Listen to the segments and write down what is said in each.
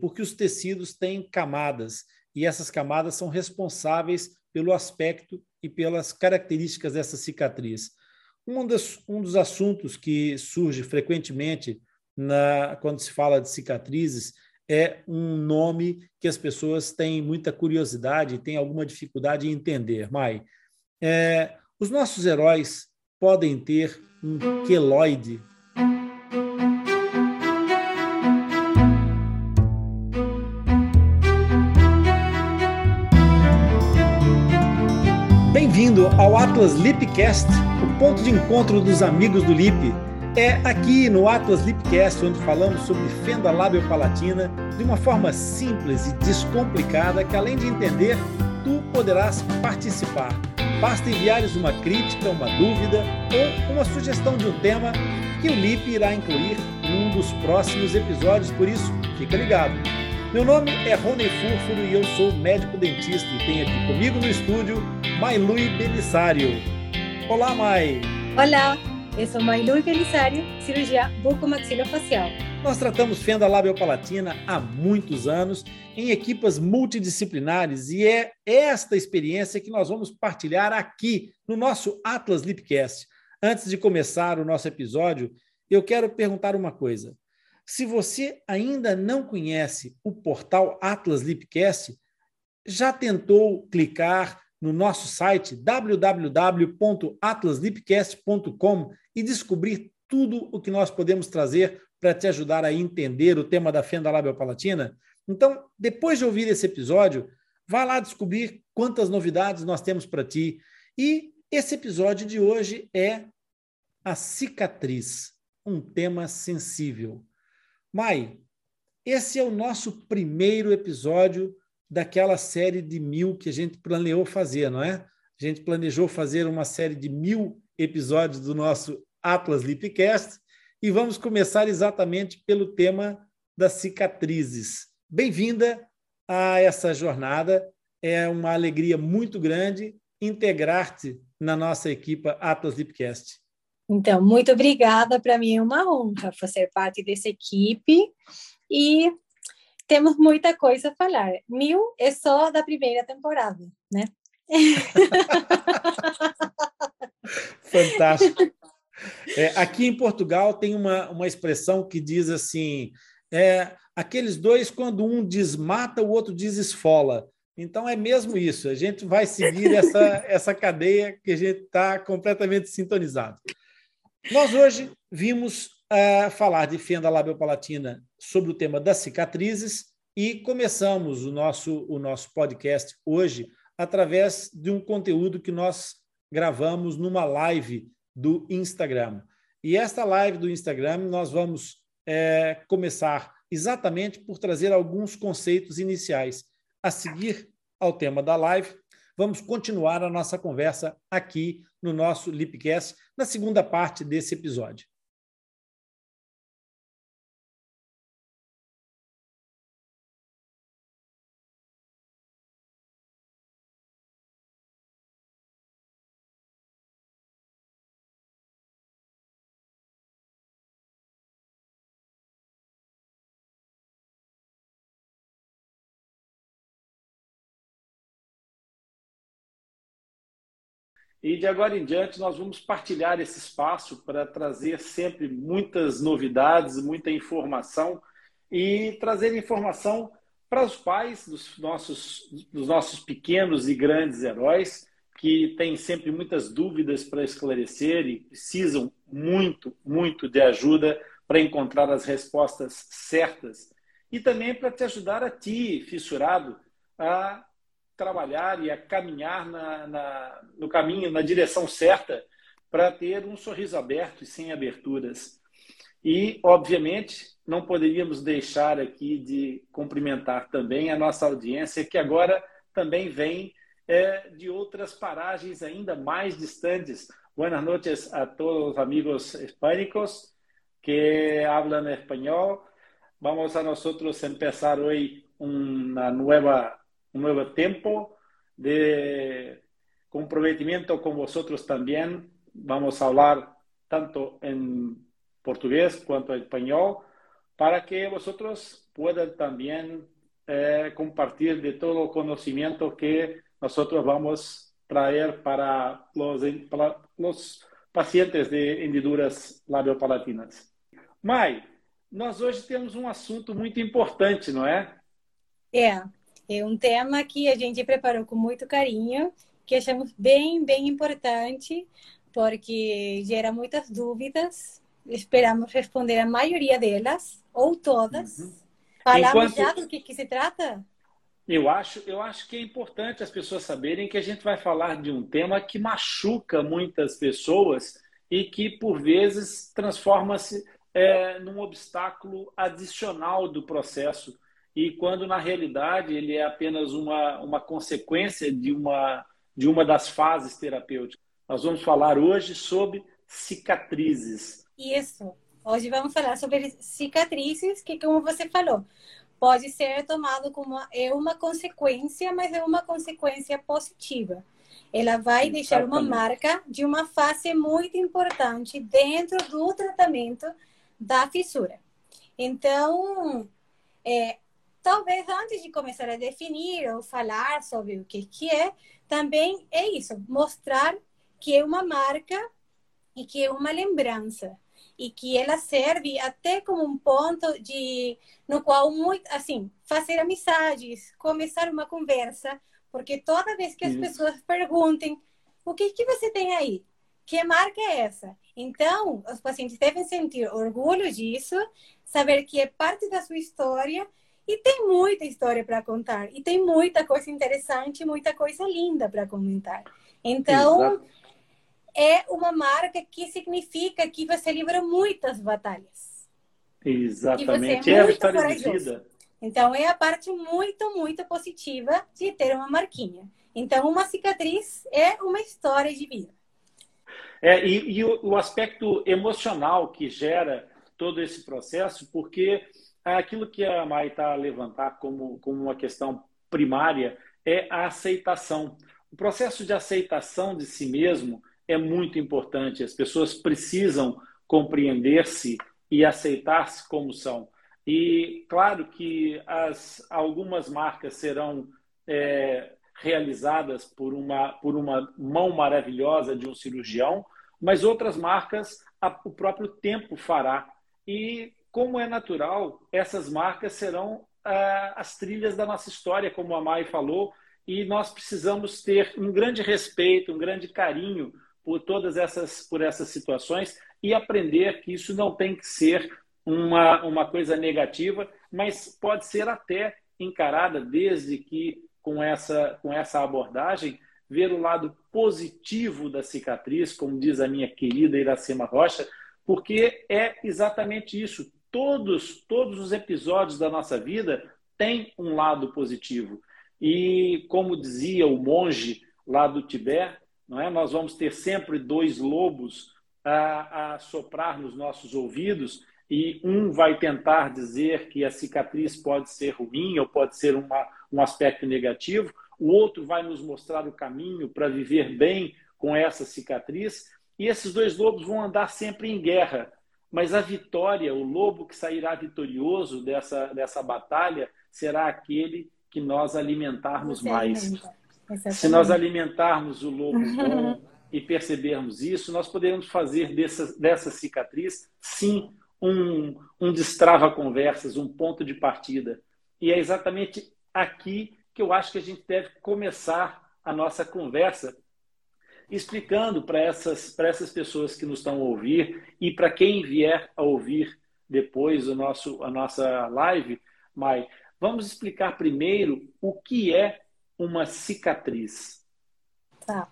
porque os tecidos têm camadas e essas camadas são responsáveis pelo aspecto e pelas características dessa cicatriz. Um dos, um dos assuntos que surge frequentemente na, quando se fala de cicatrizes é um nome que as pessoas têm muita curiosidade e têm alguma dificuldade em entender. Mai, é, os nossos heróis podem ter um queloide Atlas Lipcast, o ponto de encontro dos amigos do Lip. É aqui no Atlas Lipcast onde falamos sobre fenda labiopalatina de uma forma simples e descomplicada que, além de entender, tu poderás participar. Basta enviares uma crítica, uma dúvida ou uma sugestão de um tema que o Lip irá incluir num dos próximos episódios, por isso, fica ligado. Meu nome é Rony Fúrfuro e eu sou médico dentista e tenho aqui comigo no estúdio Mailui Belisário. Olá, Mai! Olá, eu sou Mailui Belisário, cirurgia bucomaxilofacial. Nós tratamos fenda labiopalatina há muitos anos em equipas multidisciplinares e é esta experiência que nós vamos partilhar aqui no nosso Atlas Lipcast. Antes de começar o nosso episódio, eu quero perguntar uma coisa. Se você ainda não conhece o portal Atlas Lipcast, já tentou clicar no nosso site www.atlaslipcast.com e descobrir tudo o que nós podemos trazer para te ajudar a entender o tema da fenda labiopalatina? Então, depois de ouvir esse episódio, vá lá descobrir quantas novidades nós temos para ti. E esse episódio de hoje é a cicatriz, um tema sensível. Mai, esse é o nosso primeiro episódio daquela série de mil que a gente planeou fazer, não é? A gente planejou fazer uma série de mil episódios do nosso Atlas Lipcast e vamos começar exatamente pelo tema das cicatrizes. Bem-vinda a essa jornada. É uma alegria muito grande integrar-te na nossa equipa Atlas Lipcast. Então, muito obrigada. Para mim é uma honra fazer parte dessa equipe e temos muita coisa a falar. Mil é só da primeira temporada, né? Fantástico. É, aqui em Portugal tem uma, uma expressão que diz assim: é, aqueles dois, quando um desmata, o outro desesfola. Então é mesmo isso, a gente vai seguir essa, essa cadeia que a gente está completamente sintonizado. Nós hoje vimos uh, falar de fenda labiopalatina sobre o tema das cicatrizes e começamos o nosso, o nosso podcast hoje através de um conteúdo que nós gravamos numa live do Instagram. E esta live do Instagram nós vamos é, começar exatamente por trazer alguns conceitos iniciais. A seguir ao tema da live, vamos continuar a nossa conversa aqui no nosso Lipcast, na segunda parte desse episódio. E de agora em diante, nós vamos partilhar esse espaço para trazer sempre muitas novidades, muita informação e trazer informação para os pais dos nossos, dos nossos pequenos e grandes heróis, que têm sempre muitas dúvidas para esclarecer e precisam muito, muito de ajuda para encontrar as respostas certas. E também para te ajudar a ti, fissurado, a trabalhar e a caminhar na, na, no caminho, na direção certa, para ter um sorriso aberto e sem aberturas. E, obviamente, não poderíamos deixar aqui de cumprimentar também a nossa audiência, que agora também vem é, de outras paragens ainda mais distantes. Buenas noches a todos os amigos hispânicos que hablan espanhol. Vamos a nosotros empezar hoy una nueva un nuevo tiempo de comprometimiento con vosotros también. Vamos a hablar tanto en portugués cuanto en español para que vosotros puedan también eh, compartir de todo el conocimiento que nosotros vamos a traer para los, para los pacientes de hendiduras labiopalatinas. Mai, nós hoje temos um assunto muito importante, não é? É, é um tema que a gente preparou com muito carinho, que achamos bem, bem importante, porque gera muitas dúvidas. Esperamos responder a maioria delas, ou todas. Uhum. Falamos Enquanto... já do que, que se trata? Eu acho, eu acho que é importante as pessoas saberem que a gente vai falar de um tema que machuca muitas pessoas e que, por vezes, transforma-se é, num obstáculo adicional do processo. E quando, na realidade, ele é apenas uma, uma consequência de uma, de uma das fases terapêuticas. Nós vamos falar hoje sobre cicatrizes. Isso. Hoje vamos falar sobre cicatrizes, que, como você falou, pode ser tomado como uma, é uma consequência, mas é uma consequência positiva. Ela vai deixar uma marca de uma fase muito importante dentro do tratamento da fissura. Então, é, talvez antes de começar a definir ou falar sobre o que, que é, também é isso, mostrar que é uma marca e que é uma lembrança e que ela serve até como um ponto de no qual muito assim fazer amizades, começar uma conversa, porque toda vez que as Isso. pessoas perguntem o que que você tem aí, que marca é essa? Então, os pacientes devem sentir orgulho disso, saber que é parte da sua história e tem muita história para contar e tem muita coisa interessante, muita coisa linda para comentar. Então, Exato é uma marca que significa que você livra muitas batalhas. Exatamente, é, é a história de vida. Então, é a parte muito, muito positiva de ter uma marquinha. Então, uma cicatriz é uma história de vida. É, e, e o, o, aspecto emocional que gera todo esse processo, porque aquilo que a Mai está a levantar como, como uma questão primária é a aceitação. O processo de aceitação de si mesmo é muito importante. As pessoas precisam compreender-se e aceitar-se como são. E claro que as, algumas marcas serão é, realizadas por uma, por uma mão maravilhosa de um cirurgião, mas outras marcas a, o próprio tempo fará. E, como é natural, essas marcas serão ah, as trilhas da nossa história, como a Mai falou, e nós precisamos ter um grande respeito, um grande carinho por todas essas, por essas situações e aprender que isso não tem que ser uma, uma coisa negativa, mas pode ser até encarada desde que com essa, com essa abordagem ver o lado positivo da cicatriz, como diz a minha querida Iracema Rocha, porque é exatamente isso. Todos, todos os episódios da nossa vida têm um lado positivo. E como dizia o monge lá do Tibete, não é? Nós vamos ter sempre dois lobos a, a soprar nos nossos ouvidos e um vai tentar dizer que a cicatriz pode ser ruim ou pode ser uma, um aspecto negativo, o outro vai nos mostrar o caminho para viver bem com essa cicatriz, e esses dois lobos vão andar sempre em guerra. Mas a vitória, o lobo que sairá vitorioso dessa, dessa batalha, será aquele que nós alimentarmos Você mais. Alimenta. Se nós alimentarmos o lobo bom e percebermos isso, nós podemos fazer dessa, dessa cicatriz, sim, um, um destrava-conversas, um ponto de partida. E é exatamente aqui que eu acho que a gente deve começar a nossa conversa, explicando para essas, essas pessoas que nos estão a ouvir e para quem vier a ouvir depois o nosso, a nossa live, Mai, vamos explicar primeiro o que é uma cicatriz? Tá.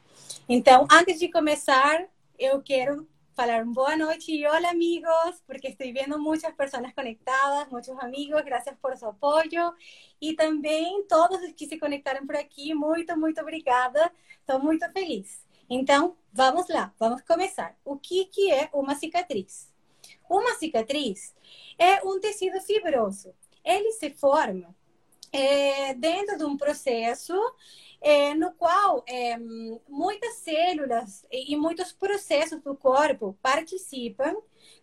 Então, antes de começar, eu quero falar boa noite e olá, amigos, porque estou vendo muitas pessoas conectadas, muitos amigos, graças por seu apoio. E também todos os que se conectaram por aqui, muito, muito obrigada. Estou muito feliz. Então, vamos lá, vamos começar. O que, que é uma cicatriz? Uma cicatriz é um tecido fibroso. Ele se forma é, dentro de um processo é, no qual é, muitas células e muitos processos do corpo participam,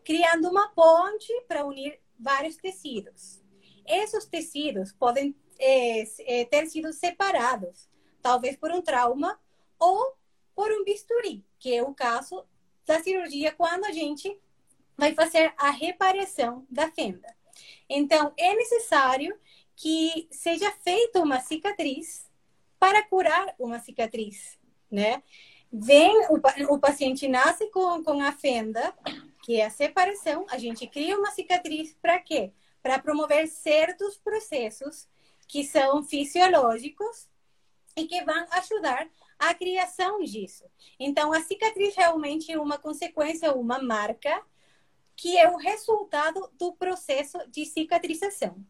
criando uma ponte para unir vários tecidos. Esses tecidos podem é, é, ter sido separados, talvez por um trauma ou por um bisturi, que é o caso da cirurgia quando a gente vai fazer a reparação da fenda. Então, é necessário que seja feita uma cicatriz para curar uma cicatriz, né? Vem, o, o paciente nasce com, com a fenda, que é a separação, a gente cria uma cicatriz para quê? Para promover certos processos que são fisiológicos e que vão ajudar a criação disso. Então, a cicatriz realmente é uma consequência, uma marca, que é o resultado do processo de cicatrização.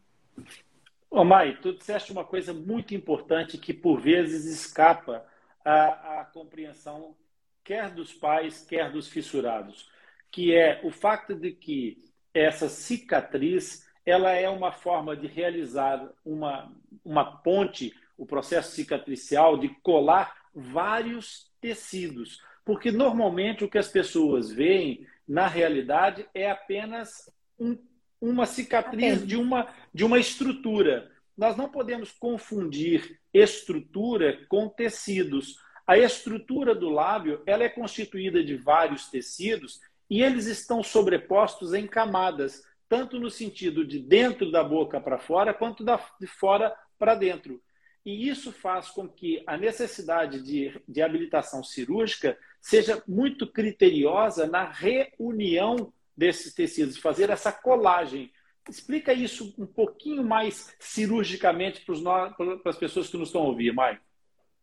Ô, Mai, tu disseste uma coisa muito importante que por vezes escapa à, à compreensão quer dos pais, quer dos fissurados, que é o fato de que essa cicatriz ela é uma forma de realizar uma, uma ponte, o processo cicatricial, de colar vários tecidos. Porque normalmente o que as pessoas veem, na realidade, é apenas um uma cicatriz de uma, de uma estrutura. Nós não podemos confundir estrutura com tecidos. A estrutura do lábio ela é constituída de vários tecidos e eles estão sobrepostos em camadas, tanto no sentido de dentro da boca para fora, quanto da, de fora para dentro. E isso faz com que a necessidade de, de habilitação cirúrgica seja muito criteriosa na reunião desses tecidos, fazer essa colagem. Explica isso um pouquinho mais cirurgicamente para as pessoas que nos estão ouvindo, Mai.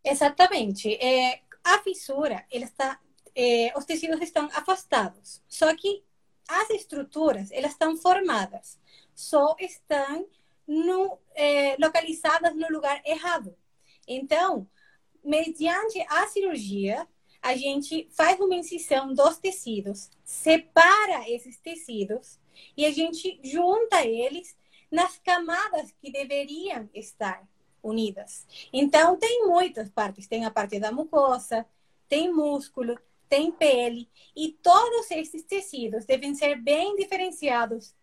Exatamente. É, a fissura, ele está, é, os tecidos estão afastados. Só que as estruturas, elas estão formadas. Só estão no, é, localizadas no lugar errado. Então, mediante a cirurgia, a gente faz uma incisão dos tecidos, separa esses tecidos e a gente junta eles nas camadas que deveriam estar unidas. Então, tem muitas partes. Tem a parte da mucosa, tem músculo, tem pele. E todos esses tecidos devem ser bem diferenciados,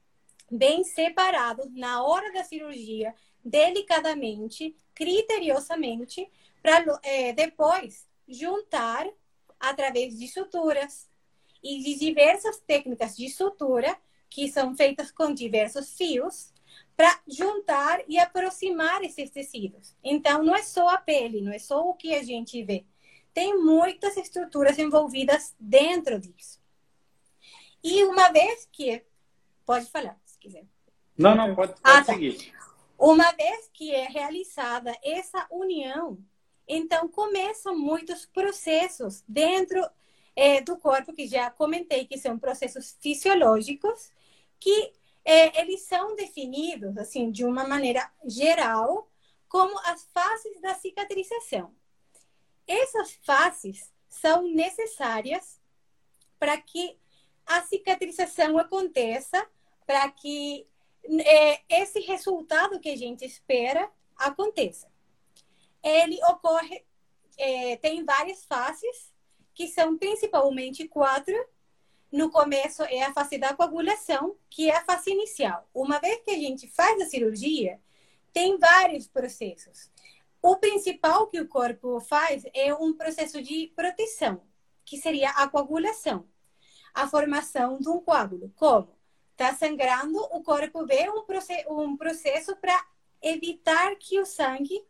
bem separados na hora da cirurgia, delicadamente, criteriosamente, para é, depois juntar através de suturas e de diversas técnicas de sutura que são feitas com diversos fios para juntar e aproximar esses tecidos. Então, não é só a pele, não é só o que a gente vê. Tem muitas estruturas envolvidas dentro disso. E uma vez que. Pode falar, quiser. Não, não, pode, pode ah, tá. seguir. Uma vez que é realizada essa união então, começam muitos processos dentro é, do corpo, que já comentei que são processos fisiológicos, que é, eles são definidos, assim, de uma maneira geral, como as fases da cicatrização. Essas fases são necessárias para que a cicatrização aconteça, para que é, esse resultado que a gente espera aconteça ele ocorre, é, tem várias fases, que são principalmente quatro. No começo é a fase da coagulação, que é a fase inicial. Uma vez que a gente faz a cirurgia, tem vários processos. O principal que o corpo faz é um processo de proteção, que seria a coagulação, a formação de um coágulo. Como? Está sangrando, o corpo vê um processo para evitar que o sangue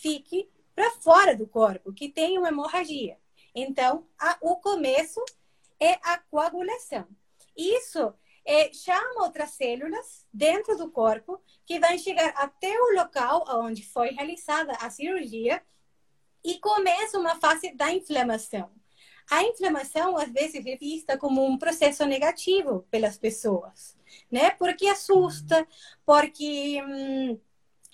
fique para fora do corpo, que tem uma hemorragia. Então, a, o começo é a coagulação. Isso é, chama outras células dentro do corpo que vão chegar até o local onde foi realizada a cirurgia e começa uma fase da inflamação. A inflamação, às vezes, é vista como um processo negativo pelas pessoas, né? Porque assusta, porque hum,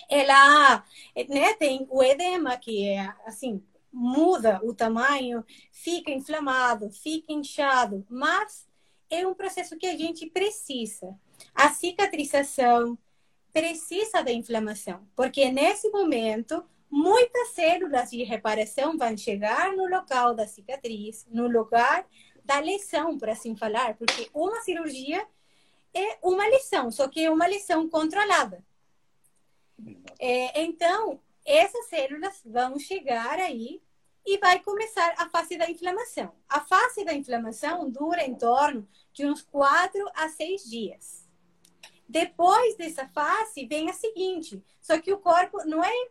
ela né, tem o edema, que é assim, muda o tamanho, fica inflamado, fica inchado, mas é um processo que a gente precisa. A cicatrização precisa da inflamação, porque nesse momento muitas células de reparação vão chegar no local da cicatriz, no lugar da lesão, por assim falar, porque uma cirurgia é uma lesão, só que é uma lesão controlada. É, então, essas células vão chegar aí e vai começar a fase da inflamação. A fase da inflamação dura em torno de uns 4 a 6 dias. Depois dessa fase vem a seguinte, só que o corpo não é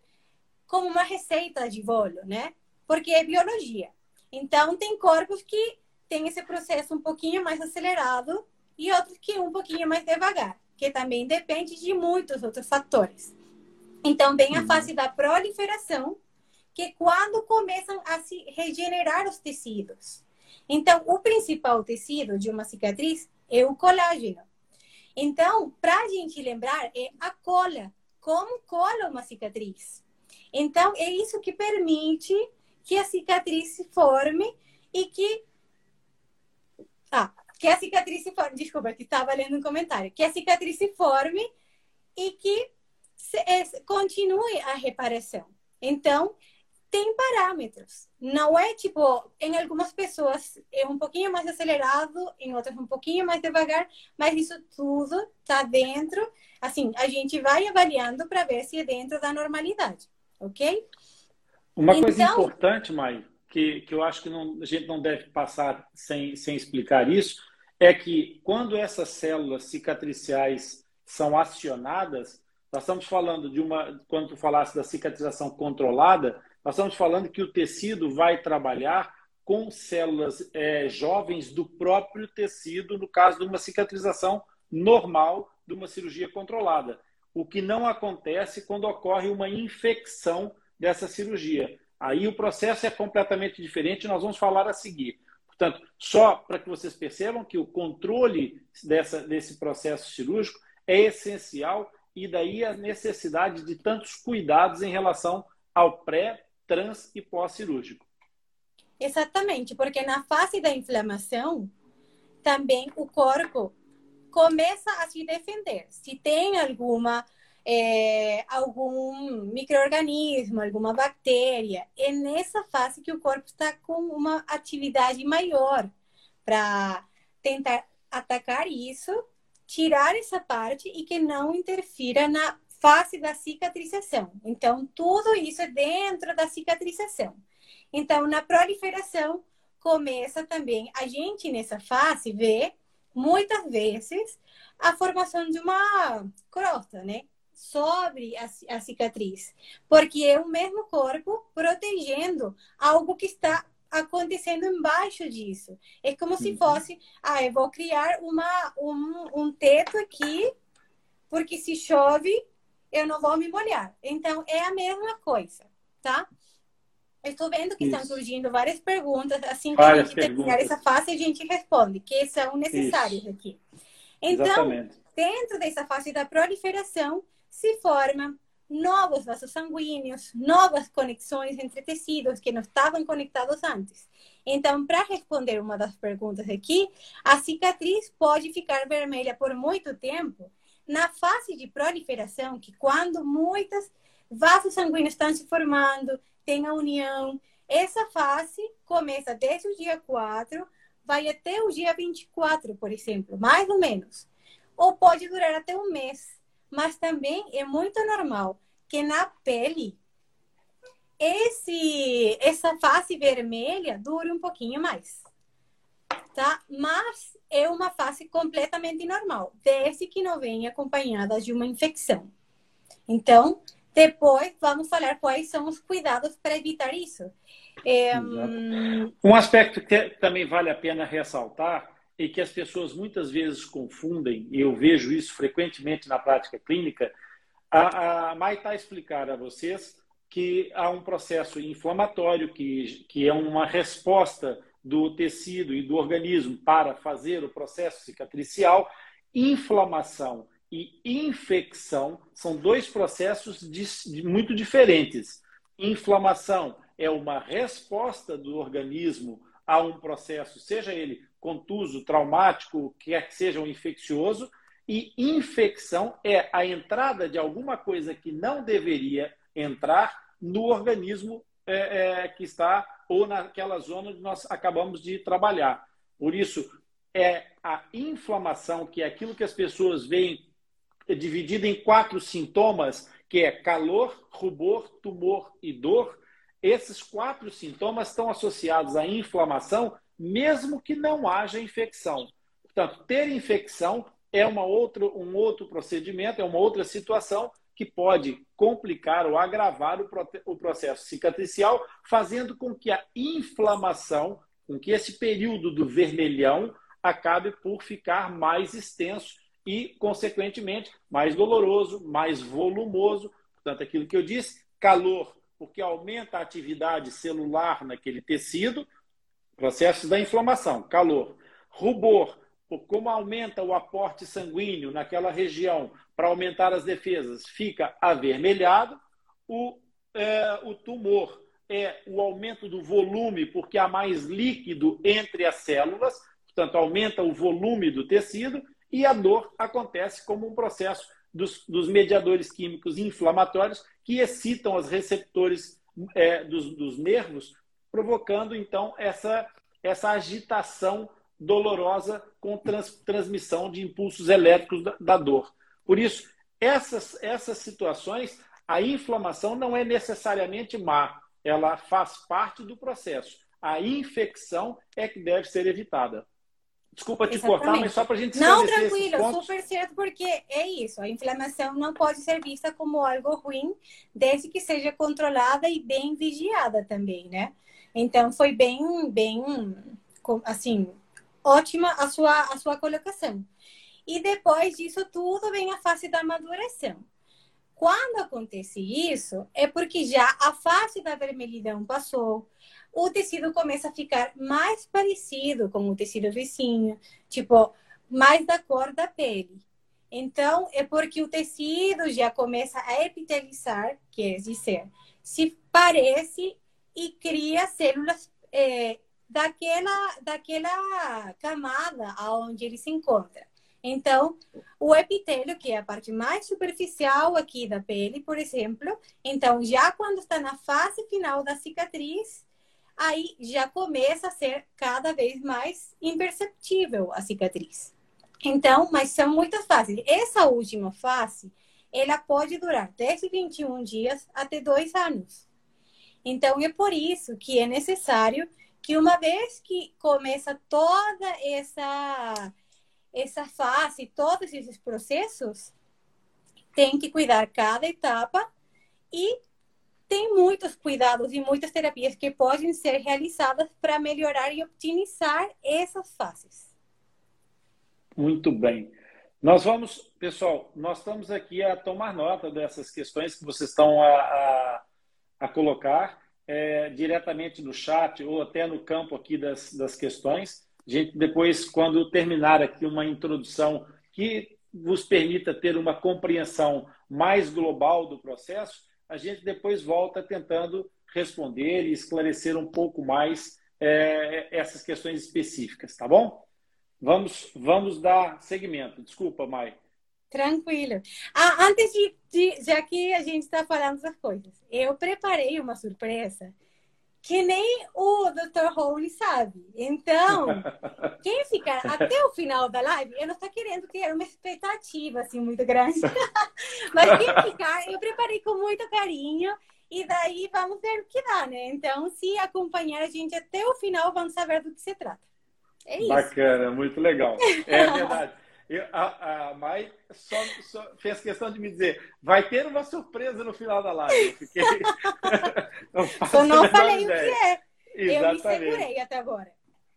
como uma receita de bolo, né? Porque é biologia. Então, tem corpos que têm esse processo um pouquinho mais acelerado e outros que um pouquinho mais devagar, que também depende de muitos outros fatores. Então, vem a uhum. fase da proliferação, que é quando começam a se regenerar os tecidos. Então, o principal tecido de uma cicatriz é o colágeno. Então, para a gente lembrar, é a cola. Como cola uma cicatriz? Então, é isso que permite que a cicatriz se forme e que. Ah, que a cicatriz se forme. Desculpa, que estava lendo um comentário. Que a cicatriz se forme e que se, é, continue a reparação. Então, tem parâmetros. Não é tipo, em algumas pessoas é um pouquinho mais acelerado, em outras um pouquinho mais devagar, mas isso tudo está dentro. Assim, a gente vai avaliando para ver se é dentro da normalidade, ok? Uma então, coisa importante, Mai, que, que eu acho que não, a gente não deve passar sem, sem explicar isso, é que quando essas células cicatriciais são acionadas, nós estamos falando de uma, quando tu falasse da cicatrização controlada, nós estamos falando que o tecido vai trabalhar com células é, jovens do próprio tecido, no caso de uma cicatrização normal de uma cirurgia controlada. O que não acontece quando ocorre uma infecção dessa cirurgia. Aí o processo é completamente diferente, nós vamos falar a seguir. Portanto, só para que vocês percebam que o controle dessa, desse processo cirúrgico é essencial e daí a necessidade de tantos cuidados em relação ao pré, trans e pós-cirúrgico. Exatamente, porque na fase da inflamação, também o corpo começa a se defender. Se tem alguma é, algum microorganismo, alguma bactéria. É nessa fase que o corpo está com uma atividade maior para tentar atacar isso, tirar essa parte e que não interfira na fase da cicatrização. Então, tudo isso é dentro da cicatrização. Então, na proliferação, começa também a gente nessa fase vê muitas vezes a formação de uma crosta, né? sobre a, a cicatriz, porque é o mesmo corpo protegendo algo que está acontecendo embaixo disso. É como uhum. se fosse, ah, eu vou criar uma, um, um teto aqui, porque se chove, eu não vou me molhar. Então, é a mesma coisa, tá? Estou vendo que Isso. estão surgindo várias perguntas, assim que várias a gente terminar essa fase, a gente responde, que são necessárias Isso. aqui. Então, Exatamente. dentro dessa fase da proliferação, se formam novos vasos sanguíneos, novas conexões entre tecidos que não estavam conectados antes. Então, para responder uma das perguntas aqui, a cicatriz pode ficar vermelha por muito tempo na fase de proliferação, que quando muitos vasos sanguíneos estão se formando, tem a união, essa fase começa desde o dia 4, vai até o dia 24, por exemplo, mais ou menos. Ou pode durar até um mês mas também é muito normal que na pele esse essa face vermelha dure um pouquinho mais. Tá? Mas é uma face completamente normal, desde que não venha acompanhada de uma infecção. Então, depois vamos falar quais são os cuidados para evitar isso. É, um aspecto que também vale a pena ressaltar e que as pessoas muitas vezes confundem, e eu vejo isso frequentemente na prática clínica, a, a Mai está a explicar a vocês que há um processo inflamatório, que, que é uma resposta do tecido e do organismo para fazer o processo cicatricial. Inflamação e infecção são dois processos muito diferentes. Inflamação é uma resposta do organismo a um processo, seja ele contuso, traumático, quer que seja um infeccioso, e infecção é a entrada de alguma coisa que não deveria entrar no organismo é, é, que está ou naquela zona onde nós acabamos de trabalhar. Por isso, é a inflamação, que é aquilo que as pessoas veem dividido em quatro sintomas, que é calor, rubor, tumor e dor. Esses quatro sintomas estão associados à inflamação, mesmo que não haja infecção. Portanto, ter infecção é uma outra, um outro procedimento, é uma outra situação que pode complicar ou agravar o, o processo cicatricial, fazendo com que a inflamação, com que esse período do vermelhão acabe por ficar mais extenso e, consequentemente, mais doloroso, mais volumoso. Portanto, aquilo que eu disse, calor, porque aumenta a atividade celular naquele tecido, processos da inflamação, calor. Rubor, por como aumenta o aporte sanguíneo naquela região para aumentar as defesas, fica avermelhado. O, é, o tumor é o aumento do volume, porque há mais líquido entre as células, portanto, aumenta o volume do tecido, e a dor acontece como um processo dos, dos mediadores químicos inflamatórios que excitam os receptores é, dos, dos nervos, provocando então essa, essa agitação dolorosa com trans, transmissão de impulsos elétricos da, da dor. Por isso, essas, essas situações, a inflamação não é necessariamente má, ela faz parte do processo. A infecção é que deve ser evitada. Desculpa te Exatamente. cortar, mas só para a gente Não, tranquilo, super certo, porque é isso. A inflamação não pode ser vista como algo ruim, desde que seja controlada e bem vigiada também, né? Então, foi bem, bem, assim, ótima a sua, a sua colocação. E depois disso tudo vem a fase da maduração. Quando acontece isso, é porque já a fase da vermelhidão passou, o tecido começa a ficar mais parecido com o tecido vizinho, tipo, mais da cor da pele. Então, é porque o tecido já começa a epitelizar, quer dizer, se parece e cria células é, daquela, daquela camada aonde ele se encontra. Então, o epitélio, que é a parte mais superficial aqui da pele, por exemplo, então já quando está na fase final da cicatriz, aí já começa a ser cada vez mais imperceptível a cicatriz. Então, mas são muitas fases. Essa última fase, ela pode durar desde 21 dias até dois anos. Então, é por isso que é necessário que uma vez que começa toda essa essa fase, todos esses processos, tem que cuidar cada etapa e tem muitos cuidados e muitas terapias que podem ser realizadas para melhorar e optimizar essas fases. Muito bem. Nós vamos, pessoal, nós estamos aqui a tomar nota dessas questões que vocês estão a, a, a colocar é, diretamente no chat ou até no campo aqui das, das questões. A gente depois, quando terminar aqui uma introdução que vos permita ter uma compreensão mais global do processo, a gente depois volta tentando responder e esclarecer um pouco mais é, essas questões específicas, tá bom? Vamos, vamos dar seguimento. Desculpa, Mai. Tranquilo. Ah, antes de, de, já que a gente está falando das coisas, eu preparei uma surpresa que nem o Dr. Hole sabe. Então, quem ficar até o final da live, eu não estou querendo criar uma expectativa assim muito grande, mas quem ficar, eu preparei com muito carinho e daí vamos ver o que dá, né? Então, se acompanhar a gente até o final, vamos saber do que se trata. É isso. Bacana, muito legal. É verdade. Eu, a, a Mai só, só, fez questão de me dizer, vai ter uma surpresa no final da live. Eu fiquei. eu não falei o que é. Exatamente. Eu me segurei até agora.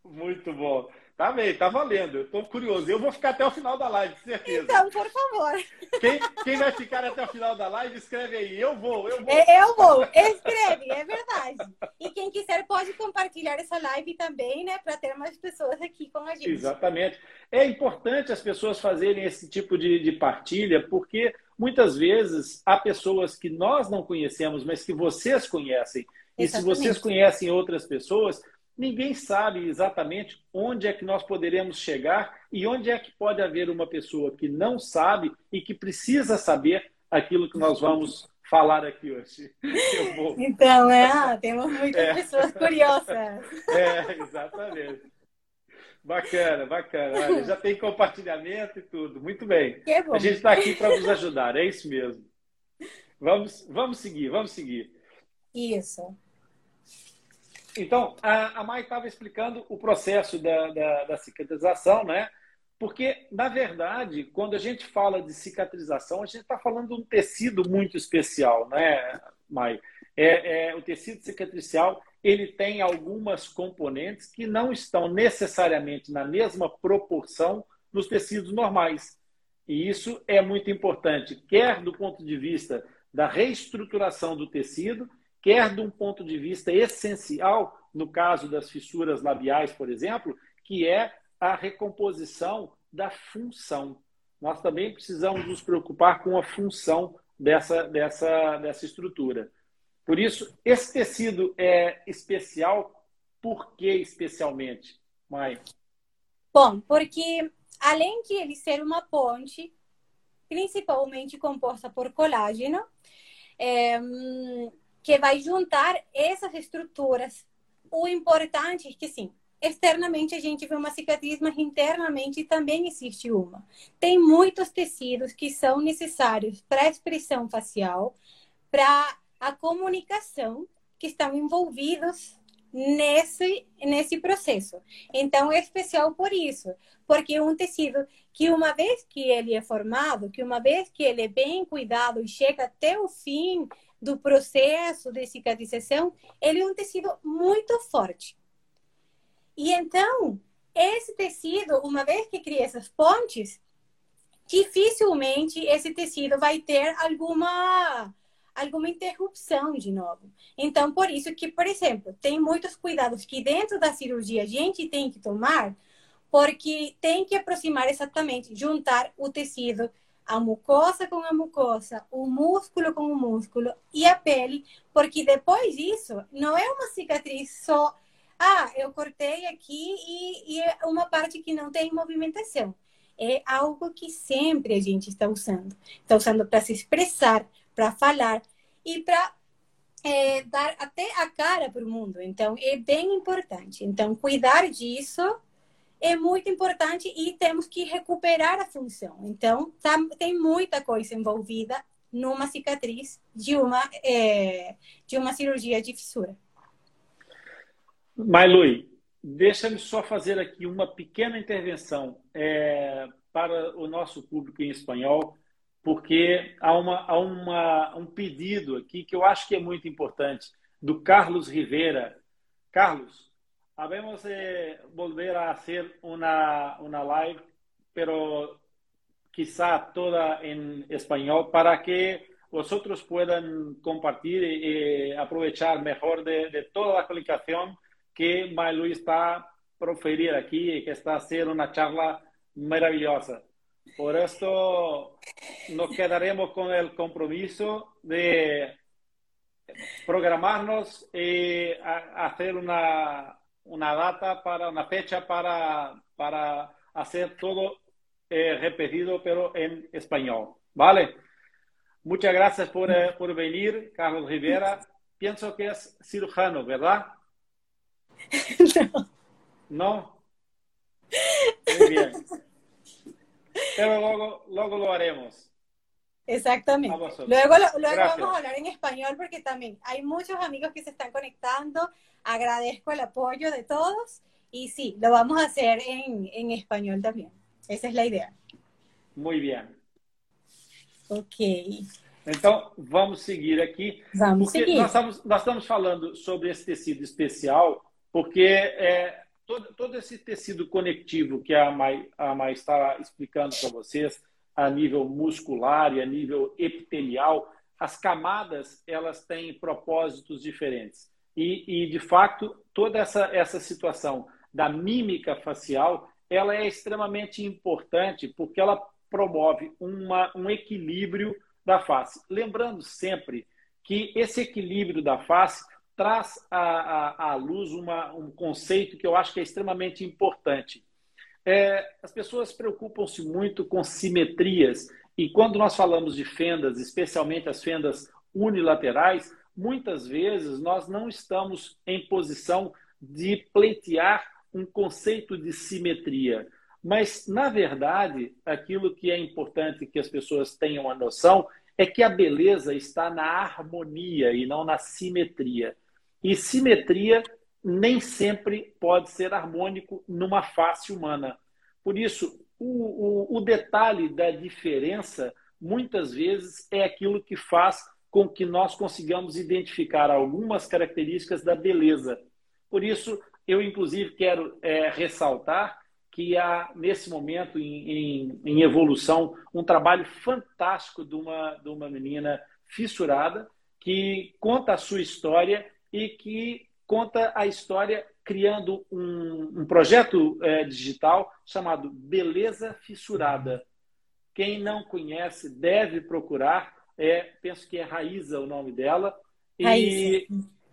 Muito bom. Tá bem, tá valendo. Eu tô curioso. Eu vou ficar até o final da live, com certeza. Então, por favor. Quem, quem vai ficar até o final da live, escreve aí. Eu vou, eu vou. É, eu vou. Escreve, é verdade. E quem quiser pode compartilhar essa live também, né? Para ter mais pessoas aqui com a gente. Exatamente. É importante as pessoas fazerem esse tipo de, de partilha, porque muitas vezes há pessoas que nós não conhecemos, mas que vocês conhecem. E Exatamente. se vocês conhecem outras pessoas, ninguém sabe exatamente onde é que nós poderemos chegar e onde é que pode haver uma pessoa que não sabe e que precisa saber aquilo que nós vamos falar aqui hoje. Vou... Então, é, ah, temos muitas é. pessoas curiosas. É, exatamente. Bacana, bacana. Olha, já tem compartilhamento e tudo. Muito bem. A gente está aqui para nos ajudar, é isso mesmo. Vamos, vamos seguir, vamos seguir. Isso. Então, a, a Mai estava explicando o processo da, da, da, cicatrização, né? Porque, na verdade, quando a gente fala de cicatrização, a gente está falando de um tecido muito especial, né, Mai? É, é, o tecido cicatricial ele tem algumas componentes que não estão necessariamente na mesma proporção nos tecidos normais. E isso é muito importante, quer do ponto de vista da reestruturação do tecido, quer de um ponto de vista essencial, no caso das fissuras labiais, por exemplo, que é a recomposição da função. Nós também precisamos nos preocupar com a função dessa, dessa, dessa estrutura. Por isso, esse tecido é especial, por que especialmente, Mai? Bom, porque além de ele ser uma ponte, principalmente composta por colágeno, é, que vai juntar essas estruturas. O importante é que, sim, externamente a gente vê uma cicatriz, mas internamente também existe uma. Tem muitos tecidos que são necessários para a expressão facial, para a comunicação, que estão envolvidos nesse, nesse processo. Então, é especial por isso, porque um tecido que, uma vez que ele é formado, que uma vez que ele é bem cuidado e chega até o fim do processo de cicatrização, ele é um tecido muito forte. E então, esse tecido, uma vez que cria essas pontes, dificilmente esse tecido vai ter alguma alguma interrupção de novo. Então, por isso que, por exemplo, tem muitos cuidados que dentro da cirurgia a gente tem que tomar, porque tem que aproximar exatamente, juntar o tecido a mucosa com a mucosa, o músculo com o músculo e a pele, porque depois disso não é uma cicatriz só, ah, eu cortei aqui e, e é uma parte que não tem movimentação. É algo que sempre a gente está usando. Está usando para se expressar, para falar e para é, dar até a cara para o mundo. Então, é bem importante. Então, cuidar disso é muito importante e temos que recuperar a função. Então, tá, tem muita coisa envolvida numa cicatriz de uma, é, de uma cirurgia de fissura. Mailui, deixa-me só fazer aqui uma pequena intervenção é, para o nosso público em espanhol, porque há, uma, há uma, um pedido aqui que eu acho que é muito importante, do Carlos Rivera. Carlos, Habemos de volver a hacer una, una live, pero quizá toda en español para que vosotros puedan compartir y, aprovechar mejor de, de, toda la explicación que Luis está proferir aquí y que está haciendo una charla maravillosa. Por esto nos quedaremos con el compromiso de programarnos y hacer una, una data para una fecha para, para hacer todo eh, repetido, pero en español. ¿Vale? Muchas gracias por, eh, por venir, Carlos Rivera. Pienso que es cirujano, ¿verdad? No. ¿No? Muy bien. Pero luego, luego lo haremos. Exactamente. Luego, luego vamos a hablar en español porque también hay muchos amigos que se están conectando Agradezco el apoyo de todos y sí, lo vamos a hacer en, en español también. Esa es la idea. Muy bien. Ok. Então, vamos seguir aqui. Vamos seguir. Nós estamos, nós estamos falando sobre esse tecido especial, porque é, todo, todo esse tecido conectivo que a Mai, a Mai está explicando para vocês, a nível muscular e a nível epitelial, as camadas elas têm propósitos diferentes. E, e, de fato, toda essa, essa situação da mímica facial, ela é extremamente importante porque ela promove uma, um equilíbrio da face. Lembrando sempre que esse equilíbrio da face traz à, à, à luz uma, um conceito que eu acho que é extremamente importante. É, as pessoas preocupam-se muito com simetrias e quando nós falamos de fendas, especialmente as fendas unilaterais, muitas vezes nós não estamos em posição de pleitear um conceito de simetria. Mas, na verdade, aquilo que é importante que as pessoas tenham a noção é que a beleza está na harmonia e não na simetria. E simetria nem sempre pode ser harmônico numa face humana. Por isso, o, o, o detalhe da diferença, muitas vezes, é aquilo que faz com que nós consigamos identificar algumas características da beleza. Por isso, eu, inclusive, quero é, ressaltar que há, nesse momento, em, em, em, evolução, um trabalho fantástico de uma, de uma menina fissurada que conta a sua história e que conta a história criando um, um projeto é, digital chamado Beleza Fissurada. Quem não conhece deve procurar. É, penso que é Raíza o nome dela. E, Raíza.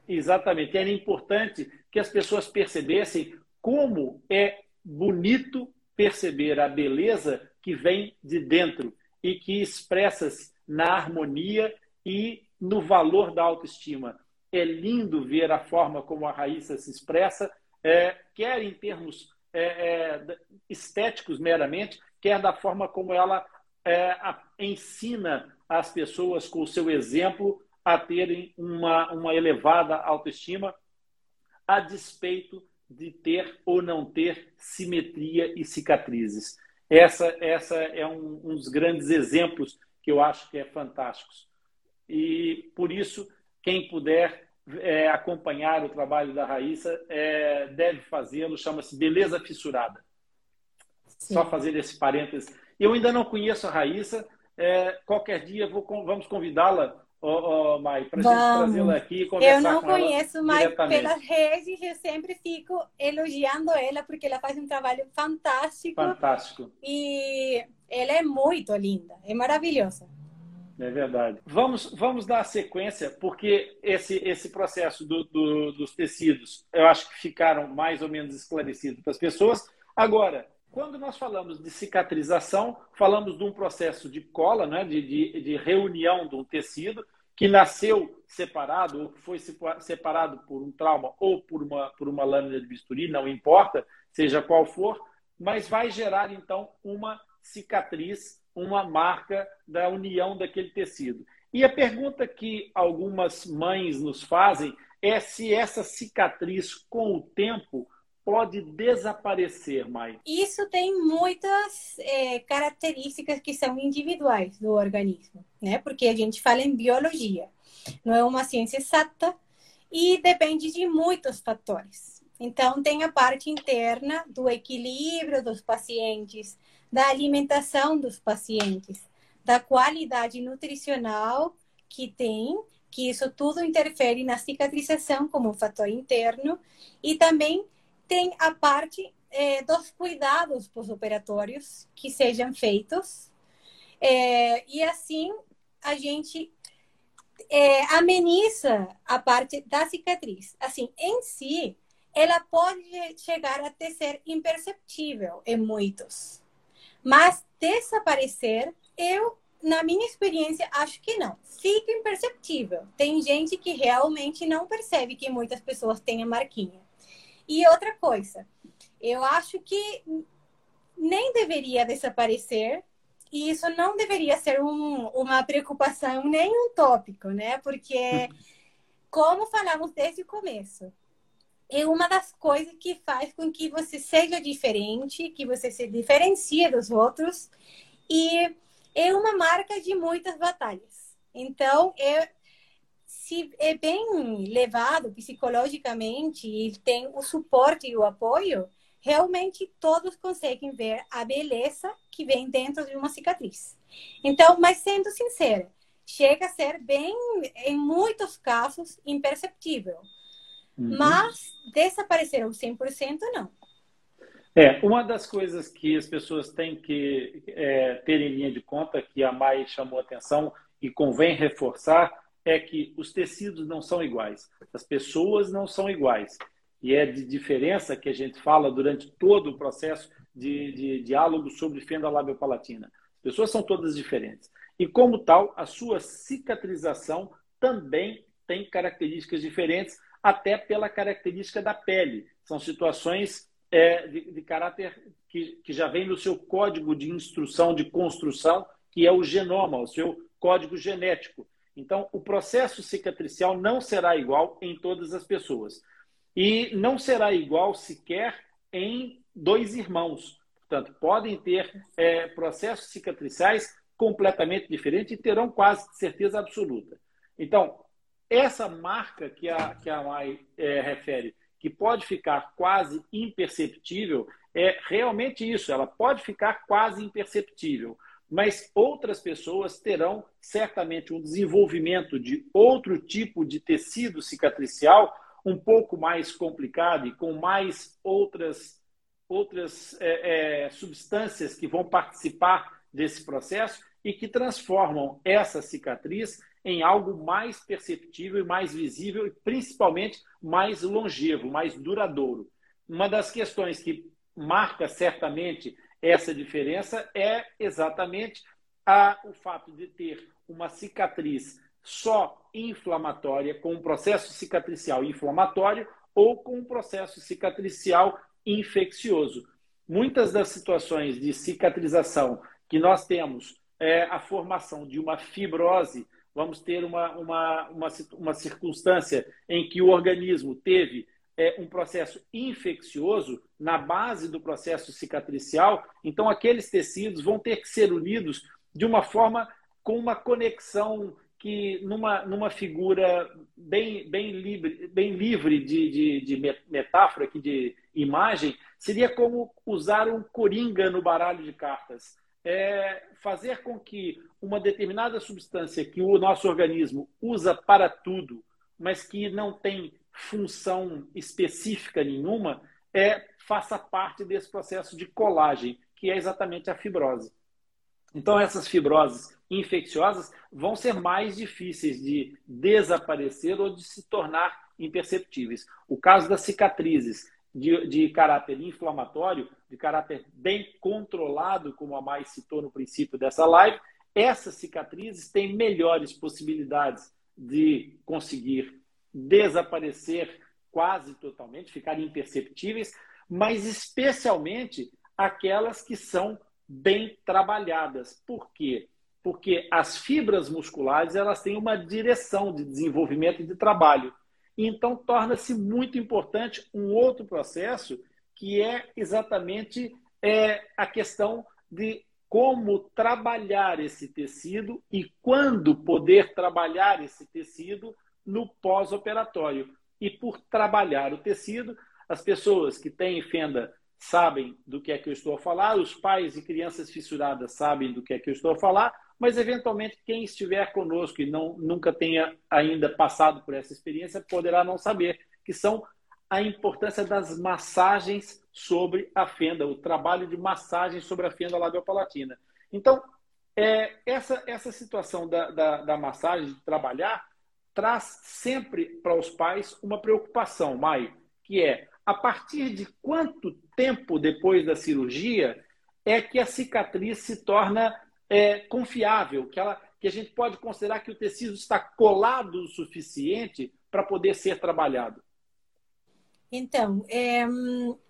Exatamente. Era importante que as pessoas percebessem como é bonito perceber a beleza que vem de dentro e que expressa-se na harmonia e no valor da autoestima. É lindo ver a forma como a Raíssa se expressa, é, quer em termos é, é, estéticos meramente, quer da forma como ela é, a, ensina as pessoas com o seu exemplo a terem uma, uma elevada autoestima, a despeito de ter ou não ter simetria e cicatrizes. Essa, essa é um, um dos grandes exemplos que eu acho que é fantásticos. E, por isso, quem puder é, acompanhar o trabalho da Raíssa é, deve fazê-lo, chama-se Beleza Fissurada. Sim. Só fazer esse parênteses. Eu ainda não conheço a Raíssa, é, qualquer dia vou, vamos convidá-la Ô, ô Mai, para gente trazê-la aqui e conversar Eu não conheço, mas pelas redes eu sempre fico elogiando ela, porque ela faz um trabalho fantástico. Fantástico. E ela é muito linda, é maravilhosa. É verdade. Vamos, vamos dar sequência, porque esse, esse processo do, do, dos tecidos, eu acho que ficaram mais ou menos esclarecidos para as pessoas. Agora, quando nós falamos de cicatrização, falamos de um processo de cola, né, de, de, de reunião de um tecido que nasceu separado ou foi separado por um trauma ou por uma, por uma lâmina de bisturi, não importa, seja qual for, mas vai gerar então uma cicatriz, uma marca da união daquele tecido. E a pergunta que algumas mães nos fazem é se essa cicatriz, com o tempo, pode desaparecer, Mai? Isso tem muitas é, características que são individuais do organismo, né? Porque a gente fala em biologia, não é uma ciência exata e depende de muitos fatores. Então, tem a parte interna do equilíbrio dos pacientes, da alimentação dos pacientes, da qualidade nutricional que tem, que isso tudo interfere na cicatrização como um fator interno, e também tem a parte é, dos cuidados pós-operatórios que sejam feitos. É, e assim a gente é, ameniza a parte da cicatriz. Assim, em si, ela pode chegar até ser imperceptível em muitos. Mas desaparecer, eu, na minha experiência, acho que não. Fica imperceptível. Tem gente que realmente não percebe que muitas pessoas têm a marquinha. E outra coisa, eu acho que nem deveria desaparecer e isso não deveria ser um, uma preocupação nem um tópico, né? Porque, como falamos desde o começo, é uma das coisas que faz com que você seja diferente, que você se diferencie dos outros e é uma marca de muitas batalhas. Então, eu, se é bem levado psicologicamente e tem o suporte e o apoio, realmente todos conseguem ver a beleza que vem dentro de uma cicatriz. Então, mas sendo sincera, chega a ser bem, em muitos casos, imperceptível. Uhum. Mas desaparecer ao 100% não. É, uma das coisas que as pessoas têm que é, ter em linha de conta, que a Mai chamou atenção e convém reforçar, é que os tecidos não são iguais, as pessoas não são iguais. E é de diferença que a gente fala durante todo o processo de, de diálogo sobre fenda labiopalatina. As pessoas são todas diferentes. E, como tal, a sua cicatrização também tem características diferentes, até pela característica da pele. São situações é, de, de caráter que, que já vem no seu código de instrução de construção, que é o genoma, o seu código genético. Então, o processo cicatricial não será igual em todas as pessoas. E não será igual sequer em dois irmãos. Portanto, podem ter é, processos cicatriciais completamente diferentes e terão quase certeza absoluta. Então, essa marca que a, que a Mai é, refere, que pode ficar quase imperceptível, é realmente isso, ela pode ficar quase imperceptível, mas outras pessoas terão certamente um desenvolvimento de outro tipo de tecido cicatricial um pouco mais complicado e com mais outras, outras é, é, substâncias que vão participar desse processo e que transformam essa cicatriz em algo mais perceptível e mais visível e principalmente mais longevo, mais duradouro. Uma das questões que marca certamente essa diferença é exatamente a, o fato de ter uma cicatriz só inflamatória, com um processo cicatricial inflamatório ou com um processo cicatricial infeccioso. Muitas das situações de cicatrização que nós temos é a formação de uma fibrose, vamos ter uma, uma, uma, uma circunstância em que o organismo teve é, um processo infeccioso na base do processo cicatricial, então aqueles tecidos vão ter que ser unidos de uma forma com uma conexão que numa, numa figura bem, bem livre, bem livre de, de, de metáfora, aqui, de imagem, seria como usar um coringa no baralho de cartas. É fazer com que uma determinada substância que o nosso organismo usa para tudo, mas que não tem função específica nenhuma, é faça parte desse processo de colagem, que é exatamente a fibrose. Então, essas fibroses infecciosas vão ser mais difíceis de desaparecer ou de se tornar imperceptíveis. O caso das cicatrizes de, de caráter inflamatório, de caráter bem controlado, como a mais citou no princípio dessa live, essas cicatrizes têm melhores possibilidades de conseguir desaparecer quase totalmente, ficarem imperceptíveis, mas especialmente aquelas que são bem trabalhadas. Por quê? Porque as fibras musculares elas têm uma direção de desenvolvimento e de trabalho. Então torna-se muito importante um outro processo que é exatamente é, a questão de como trabalhar esse tecido e quando poder trabalhar esse tecido no pós-operatório. E por trabalhar o tecido, as pessoas que têm fenda sabem do que é que eu estou a falar, os pais e crianças fissuradas sabem do que é que eu estou a falar, mas eventualmente quem estiver conosco e não nunca tenha ainda passado por essa experiência poderá não saber que são a importância das massagens sobre a fenda, o trabalho de massagem sobre a fenda labiopalatina. Então, é, essa, essa situação da, da, da massagem, de trabalhar, traz sempre para os pais uma preocupação, Mai, que é a partir de quanto tempo depois da cirurgia é que a cicatriz se torna é, confiável, que, ela, que a gente pode considerar que o tecido está colado o suficiente para poder ser trabalhado? Então, é,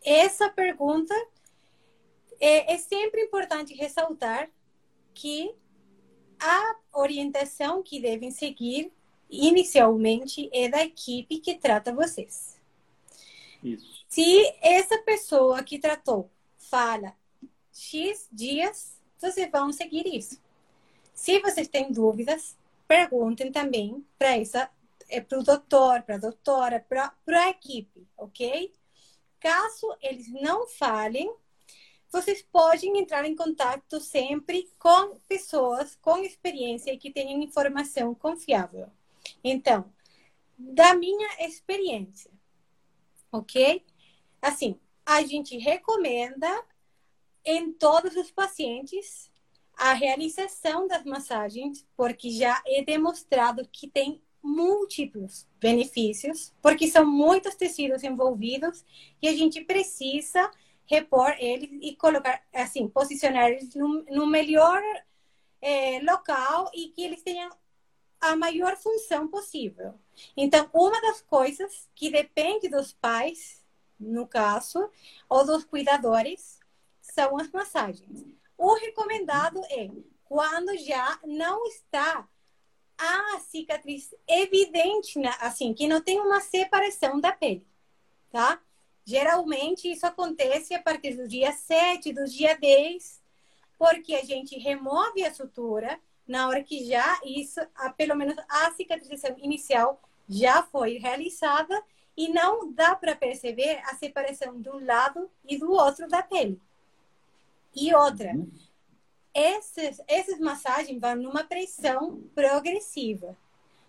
essa pergunta é, é sempre importante ressaltar que a orientação que devem seguir inicialmente é da equipe que trata vocês. Isso. Se essa pessoa que tratou fala X dias, vocês vão seguir isso. Se vocês têm dúvidas, perguntem também para essa é para o doutor, para a doutora, para a equipe, ok? Caso eles não falem, vocês podem entrar em contato sempre com pessoas com experiência e que tenham informação confiável. Então, da minha experiência, ok? Assim, a gente recomenda em todos os pacientes a realização das massagens, porque já é demonstrado que tem múltiplos benefícios, porque são muitos tecidos envolvidos e a gente precisa repor eles e colocar, assim, posicionar eles no, no melhor é, local e que eles tenham a maior função possível. Então, uma das coisas que depende dos pais no caso, ou dos cuidadores, são as massagens. O recomendado é quando já não está a cicatriz evidente, assim, que não tem uma separação da pele, tá? Geralmente isso acontece a partir do dia 7, do dia 10, porque a gente remove a sutura na hora que já isso, pelo menos a cicatrização inicial já foi realizada e não dá para perceber a separação de um lado e do outro da pele. E outra, uhum. essas, essas massagens vão numa pressão progressiva.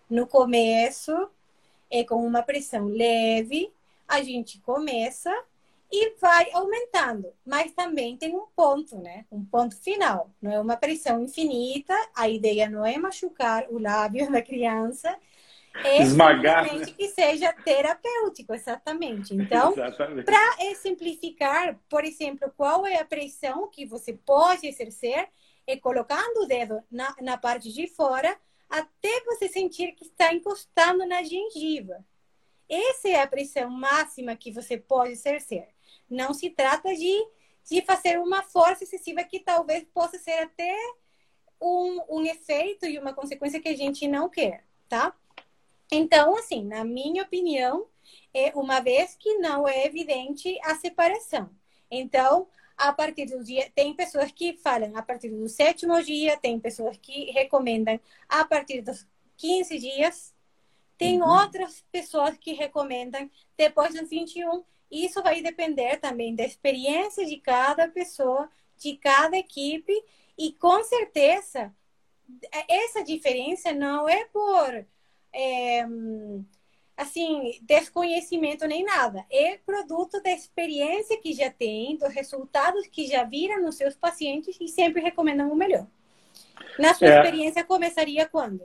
No começo, é com uma pressão leve, a gente começa e vai aumentando. Mas também tem um ponto, né? Um ponto final. Não é uma pressão infinita. A ideia não é machucar o lábio da criança. É Esmagar, né? que seja terapêutico, exatamente. Então, para simplificar, por exemplo, qual é a pressão que você pode exercer é colocando o dedo na, na parte de fora até você sentir que está encostando na gengiva. Essa é a pressão máxima que você pode exercer. Não se trata de, de fazer uma força excessiva que talvez possa ser até um, um efeito e uma consequência que a gente não quer, tá? Então, assim, na minha opinião, é uma vez que não é evidente a separação. Então, a partir do dia, tem pessoas que falam a partir do sétimo dia, tem pessoas que recomendam a partir dos 15 dias, tem uhum. outras pessoas que recomendam depois dos 21 isso vai depender também da experiência de cada pessoa, de cada equipe, e com certeza essa diferença não é por é, assim desconhecimento nem nada, é produto da experiência que já tem, dos resultados que já viram nos seus pacientes e sempre recomendam o melhor. Na sua é. experiência começaria quando?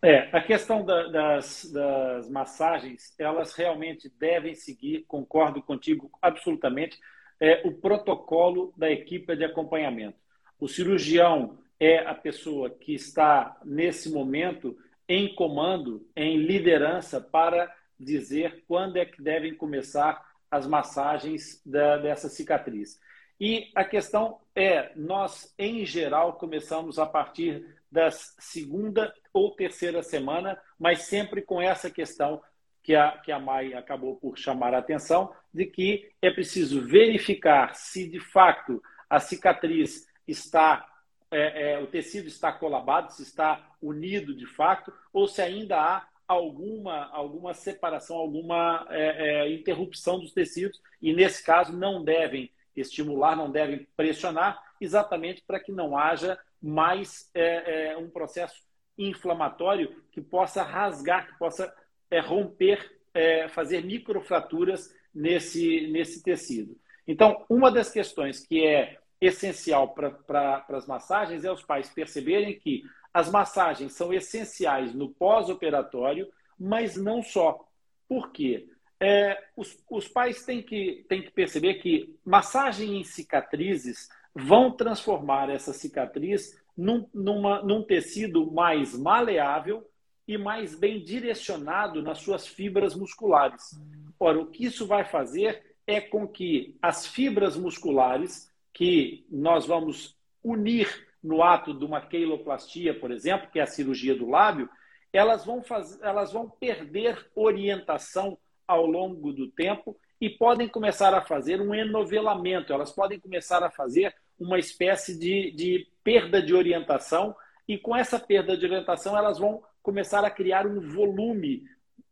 É, a questão da, das, das massagens, elas realmente devem seguir, concordo contigo absolutamente, é, o protocolo da equipe de acompanhamento. O cirurgião é a pessoa que está, nesse momento, em comando, em liderança, para dizer quando é que devem começar as massagens da, dessa cicatriz. E a questão é, nós, em geral, começamos a partir da segunda ou terceira semana, mas sempre com essa questão que a, que a Mai acabou por chamar a atenção, de que é preciso verificar se de fato a cicatriz está, é, é, o tecido está colabado, se está unido de fato, ou se ainda há alguma, alguma separação, alguma é, é interrupção dos tecidos, e nesse caso não devem estimular, não devem pressionar, exatamente para que não haja mais é, é, um processo inflamatório que possa rasgar, que possa é, romper, é, fazer microfraturas nesse, nesse tecido. Então, uma das questões que é essencial para as massagens é os pais perceberem que as massagens são essenciais no pós-operatório, mas não só. Por quê? É, os, os pais têm que, têm que perceber que massagem em cicatrizes vão transformar essa cicatriz num, numa, num tecido mais maleável e mais bem direcionado nas suas fibras musculares. Ora, o que isso vai fazer é com que as fibras musculares que nós vamos unir no ato de uma queiloplastia, por exemplo, que é a cirurgia do lábio, elas vão, fazer, elas vão perder orientação ao longo do tempo e podem começar a fazer um enovelamento, elas podem começar a fazer uma espécie de, de perda de orientação, e com essa perda de orientação, elas vão começar a criar um volume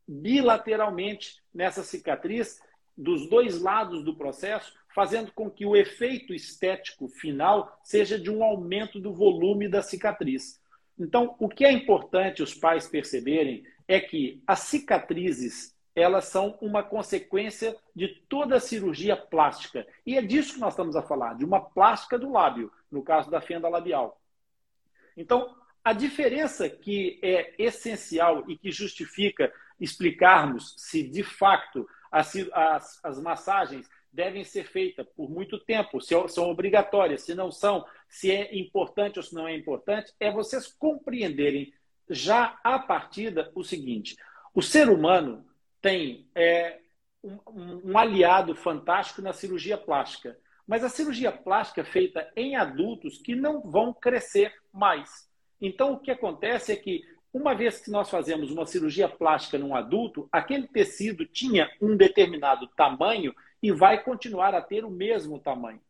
bilateralmente nessa cicatriz, dos dois lados do processo, fazendo com que o efeito estético final seja de um aumento do volume da cicatriz. Então, o que é importante os pais perceberem é que as cicatrizes elas são uma consequência de toda a cirurgia plástica. E é disso que nós estamos a falar, de uma plástica do lábio, no caso da fenda labial. Então, a diferença que é essencial e que justifica explicarmos se de fato as, as, as massagens devem ser feitas por muito tempo, se são obrigatórias, se não são, se é importante ou se não é importante, é vocês compreenderem já a partida o seguinte: o ser humano tem é, um, um aliado fantástico na cirurgia plástica. Mas a cirurgia plástica é feita em adultos que não vão crescer mais. Então, o que acontece é que, uma vez que nós fazemos uma cirurgia plástica num adulto, aquele tecido tinha um determinado tamanho e vai continuar a ter o mesmo tamanho.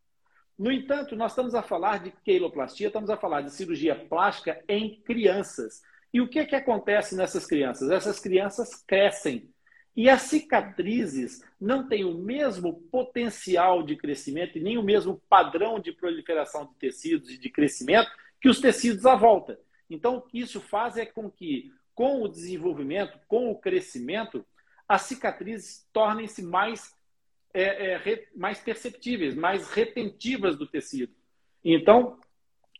No entanto, nós estamos a falar de queiloplastia, estamos a falar de cirurgia plástica em crianças. E o que, é que acontece nessas crianças? Essas crianças crescem. E as cicatrizes não têm o mesmo potencial de crescimento e nem o mesmo padrão de proliferação de tecidos e de crescimento que os tecidos à volta. Então, o que isso faz é com que, com o desenvolvimento, com o crescimento, as cicatrizes tornem-se mais é, é, mais perceptíveis, mais retentivas do tecido. Então,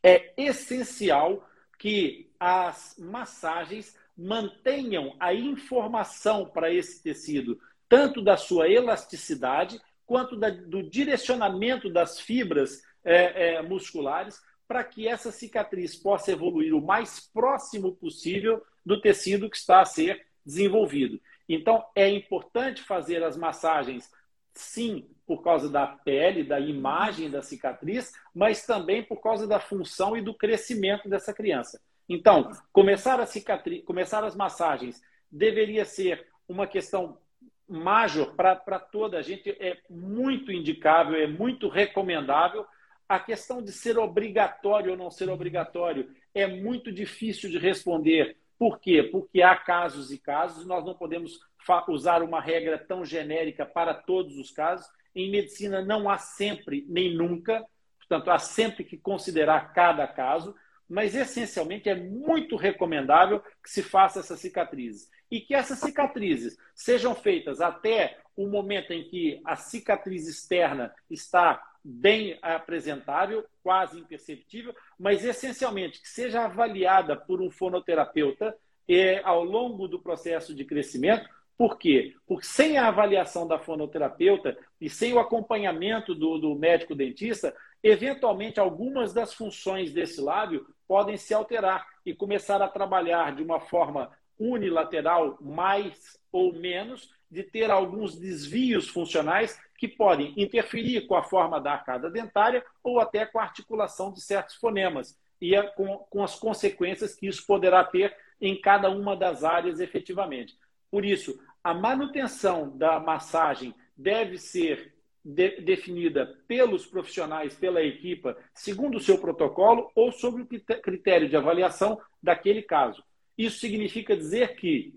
é essencial que as massagens mantenham a informação para esse tecido, tanto da sua elasticidade, quanto da, do direcionamento das fibras é, é, musculares, para que essa cicatriz possa evoluir o mais próximo possível do tecido que está a ser desenvolvido. Então, é importante fazer as massagens sim, por causa da pele, da imagem da cicatriz, mas também por causa da função e do crescimento dessa criança. Então, começar, a cicatriz, começar as massagens deveria ser uma questão major para toda a gente, é muito indicável, é muito recomendável. A questão de ser obrigatório ou não ser obrigatório é muito difícil de responder. Por quê? Porque há casos e casos, nós não podemos usar uma regra tão genérica para todos os casos. Em medicina não há sempre nem nunca, portanto, há sempre que considerar cada caso, mas essencialmente é muito recomendável que se faça essas cicatrizes. E que essas cicatrizes sejam feitas até o momento em que a cicatriz externa está bem apresentável, quase imperceptível, mas essencialmente que seja avaliada por um fonoterapeuta e, ao longo do processo de crescimento, por quê? Porque sem a avaliação da fonoterapeuta e sem o acompanhamento do, do médico dentista, eventualmente algumas das funções desse lábio podem se alterar e começar a trabalhar de uma forma unilateral, mais ou menos, de ter alguns desvios funcionais que podem interferir com a forma da arcada dentária ou até com a articulação de certos fonemas e com, com as consequências que isso poderá ter em cada uma das áreas efetivamente. Por isso, a manutenção da massagem deve ser de, definida pelos profissionais, pela equipa, segundo o seu protocolo ou sobre o critério de avaliação daquele caso. Isso significa dizer que,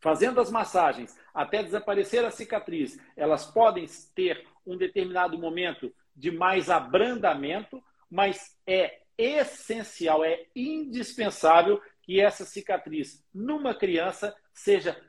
fazendo as massagens até desaparecer a cicatriz, elas podem ter um determinado momento de mais abrandamento, mas é essencial, é indispensável que essa cicatriz numa criança seja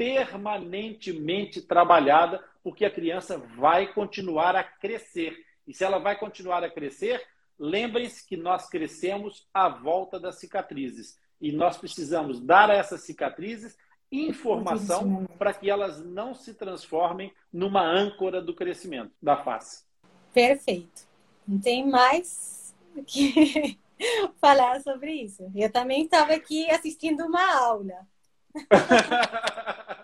permanentemente trabalhada, porque a criança vai continuar a crescer. E se ela vai continuar a crescer, lembrem-se que nós crescemos à volta das cicatrizes. E nós precisamos dar a essas cicatrizes informação para que elas não se transformem numa âncora do crescimento da face. Perfeito. Não tem mais o que falar sobre isso. Eu também estava aqui assistindo uma aula.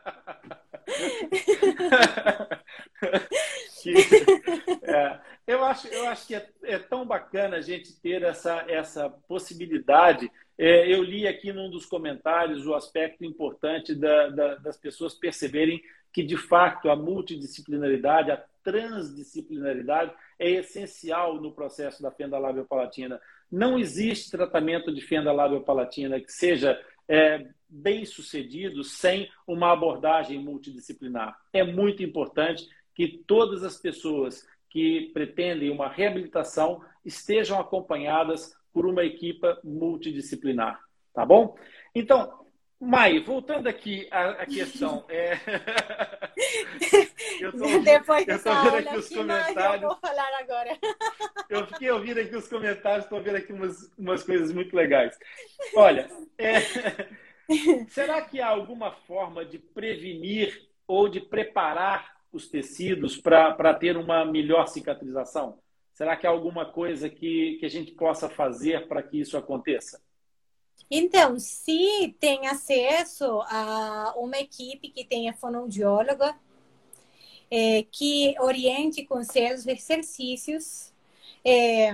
que, é, eu, acho, eu acho que é, é, bacana a gente ter essa, essa possibilidade. É, eu li aqui num dos comentários o aspecto importante da, da, das pessoas perceberem que, de fato, a multidisciplinaridade, a transdisciplinaridade é essencial no processo da fenda labiopalatina. Não existe tratamento de fenda labiopalatina que seja é, bem sucedido sem uma abordagem multidisciplinar. É muito importante que todas as pessoas que pretendem uma reabilitação estejam acompanhadas por uma equipa multidisciplinar, tá bom? Então, Mai, voltando aqui à, questão, é... eu tô, Depois eu tô vendo aqui os comentários. Eu vou falar agora. Eu fiquei ouvindo aqui os comentários, estou vendo aqui umas, umas coisas muito legais. Olha, é... será que há alguma forma de prevenir ou de preparar os tecidos para ter uma melhor cicatrização? Será que há alguma coisa que, que a gente possa fazer para que isso aconteça? Então, se tem acesso a uma equipe que tenha fonoaudióloga, é, que oriente com seus exercícios é,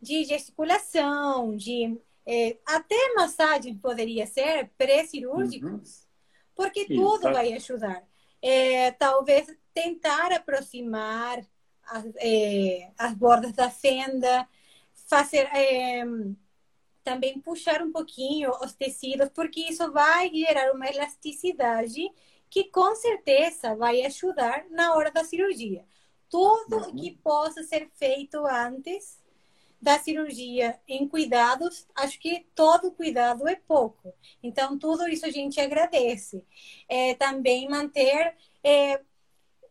de gesticulação, de é, até massagem poderia ser pré-cirúrgicos, uhum. porque tudo vai ajudar. É, talvez tentar aproximar as, é, as bordas da fenda, fazer é, também puxar um pouquinho os tecidos, porque isso vai gerar uma elasticidade que com certeza vai ajudar na hora da cirurgia. Tudo uhum. que possa ser feito antes da cirurgia em cuidados, acho que todo cuidado é pouco. Então, tudo isso a gente agradece. É, também manter é,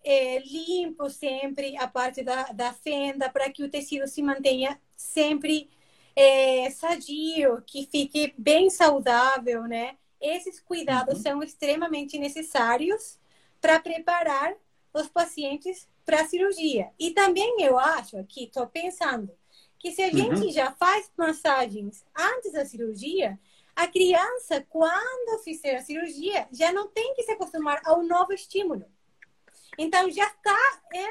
é, limpo sempre a parte da, da fenda para que o tecido se mantenha sempre é, sadio, que fique bem saudável, né? Esses cuidados uhum. são extremamente necessários para preparar os pacientes para a cirurgia. E também eu acho aqui, estou pensando, que se a gente uhum. já faz massagens antes da cirurgia, a criança, quando fizer a cirurgia, já não tem que se acostumar ao novo estímulo. Então já está, é,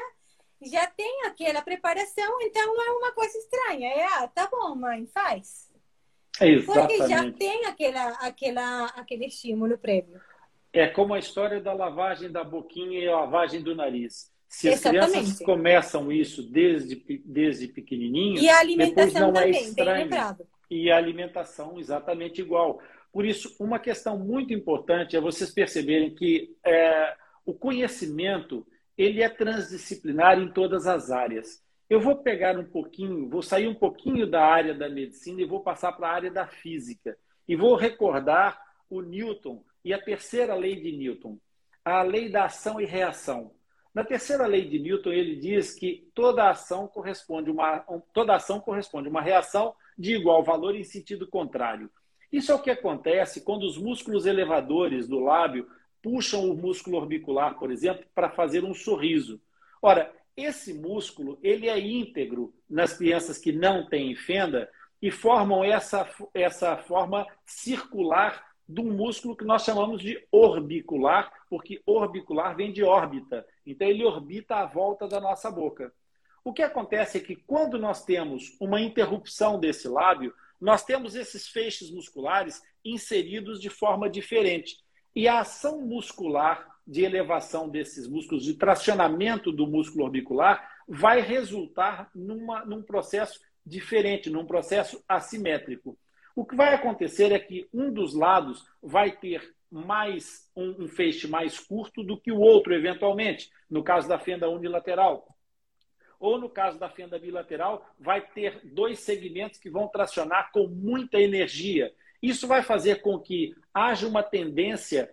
já tem aquela preparação, então não é uma coisa estranha. É, ah, tá bom, mãe, faz. Exatamente. Porque já tem aquela, aquela, aquele estímulo prévio. É como a história da lavagem da boquinha e a lavagem do nariz. Se as Exatamente. crianças começam isso desde, desde pequenininho, e a alimentação é também, é estranho. E a alimentação exatamente igual. Por isso, uma questão muito importante é vocês perceberem que é, o conhecimento ele é transdisciplinar em todas as áreas. Eu vou pegar um pouquinho, vou sair um pouquinho da área da medicina e vou passar para a área da física. E vou recordar o Newton e a terceira lei de Newton, a lei da ação e reação. Na terceira lei de Newton, ele diz que toda ação corresponde uma toda ação corresponde uma reação de igual valor em sentido contrário. Isso é o que acontece quando os músculos elevadores do lábio puxam o músculo orbicular, por exemplo, para fazer um sorriso. Ora, esse músculo ele é íntegro nas crianças que não têm fenda e formam essa, essa forma circular de um músculo que nós chamamos de orbicular, porque orbicular vem de órbita. Então, ele orbita à volta da nossa boca. O que acontece é que quando nós temos uma interrupção desse lábio, nós temos esses feixes musculares inseridos de forma diferente. E a ação muscular de elevação desses músculos, de tracionamento do músculo orbicular, vai resultar numa, num processo diferente, num processo assimétrico. O que vai acontecer é que um dos lados vai ter mais um, um feixe mais curto do que o outro, eventualmente, no caso da fenda unilateral. Ou no caso da fenda bilateral, vai ter dois segmentos que vão tracionar com muita energia. Isso vai fazer com que haja uma tendência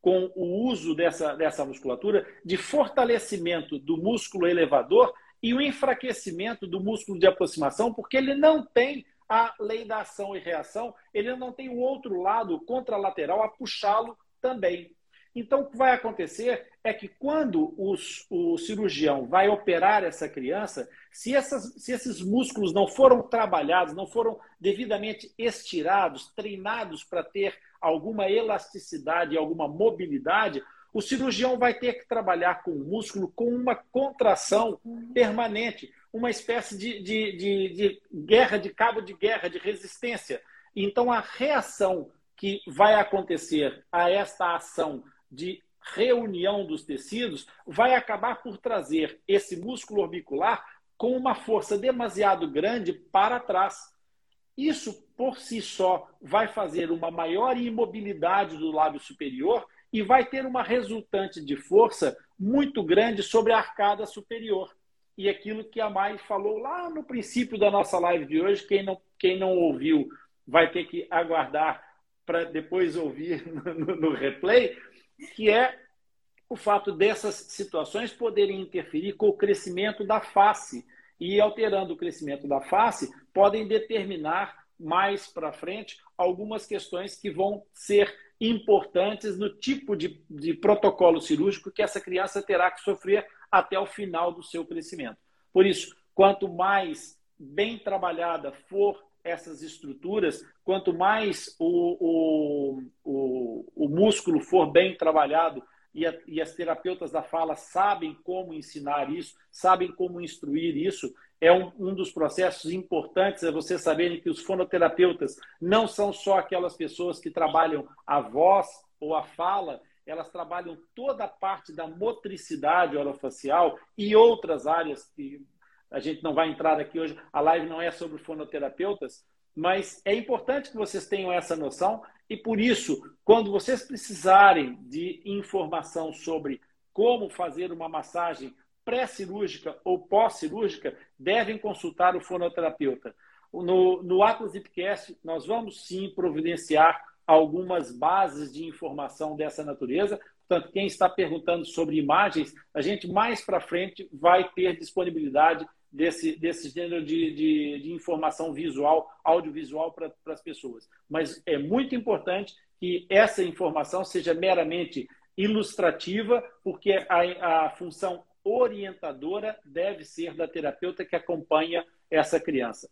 com o uso dessa, dessa musculatura de fortalecimento do músculo elevador e o enfraquecimento do músculo de aproximação, porque ele não tem a lei da ação e reação, ele não tem o outro lado contralateral a puxá-lo também. Então, o que vai acontecer é que quando os, o cirurgião vai operar essa criança, se, essas, se esses músculos não foram trabalhados, não foram devidamente estirados, treinados para ter alguma elasticidade, alguma mobilidade, o cirurgião vai ter que trabalhar com o músculo com uma contração permanente uma espécie de, de, de, de guerra, de cabo de guerra, de resistência. Então, a reação que vai acontecer a esta ação de reunião dos tecidos vai acabar por trazer esse músculo orbicular com uma força demasiado grande para trás. Isso, por si só, vai fazer uma maior imobilidade do lábio superior e vai ter uma resultante de força muito grande sobre a arcada superior e aquilo que a Mai falou lá no princípio da nossa live de hoje. Quem não, quem não ouviu vai ter que aguardar para depois ouvir no, no, replay, que é o fato dessas situações poderem interferir com o crescimento da face. E alterando o crescimento da face, podem determinar mais para frente algumas questões que vão ser importantes no tipo de, de protocolo cirúrgico que essa criança terá que sofrer até o final do seu crescimento. Por isso, quanto mais bem trabalhada for essas estruturas, quanto mais o, o, o, o músculo for bem trabalhado e, a, e as terapeutas da fala sabem como ensinar isso, sabem como instruir isso. É um, um dos processos importantes, é vocês saberem que os fonoterapeutas não são só aquelas pessoas que trabalham a voz ou a fala, elas trabalham toda a parte da motricidade orofacial e outras áreas que a gente não vai entrar aqui hoje, a live não é sobre fonoterapeutas, mas é importante que vocês tenham essa noção e por isso, quando vocês precisarem de informação sobre como fazer uma massagem pré-cirúrgica ou pós-cirúrgica, devem consultar o fonoterapeuta. No, no Atlas Ipcast, nós vamos sim providenciar algumas bases de informação dessa natureza. Portanto, quem está perguntando sobre imagens, a gente mais para frente vai ter disponibilidade desse, desse gênero de, de, de informação visual, audiovisual para as pessoas. Mas é muito importante que essa informação seja meramente ilustrativa, porque a, a função orientadora deve ser da terapeuta que acompanha essa criança.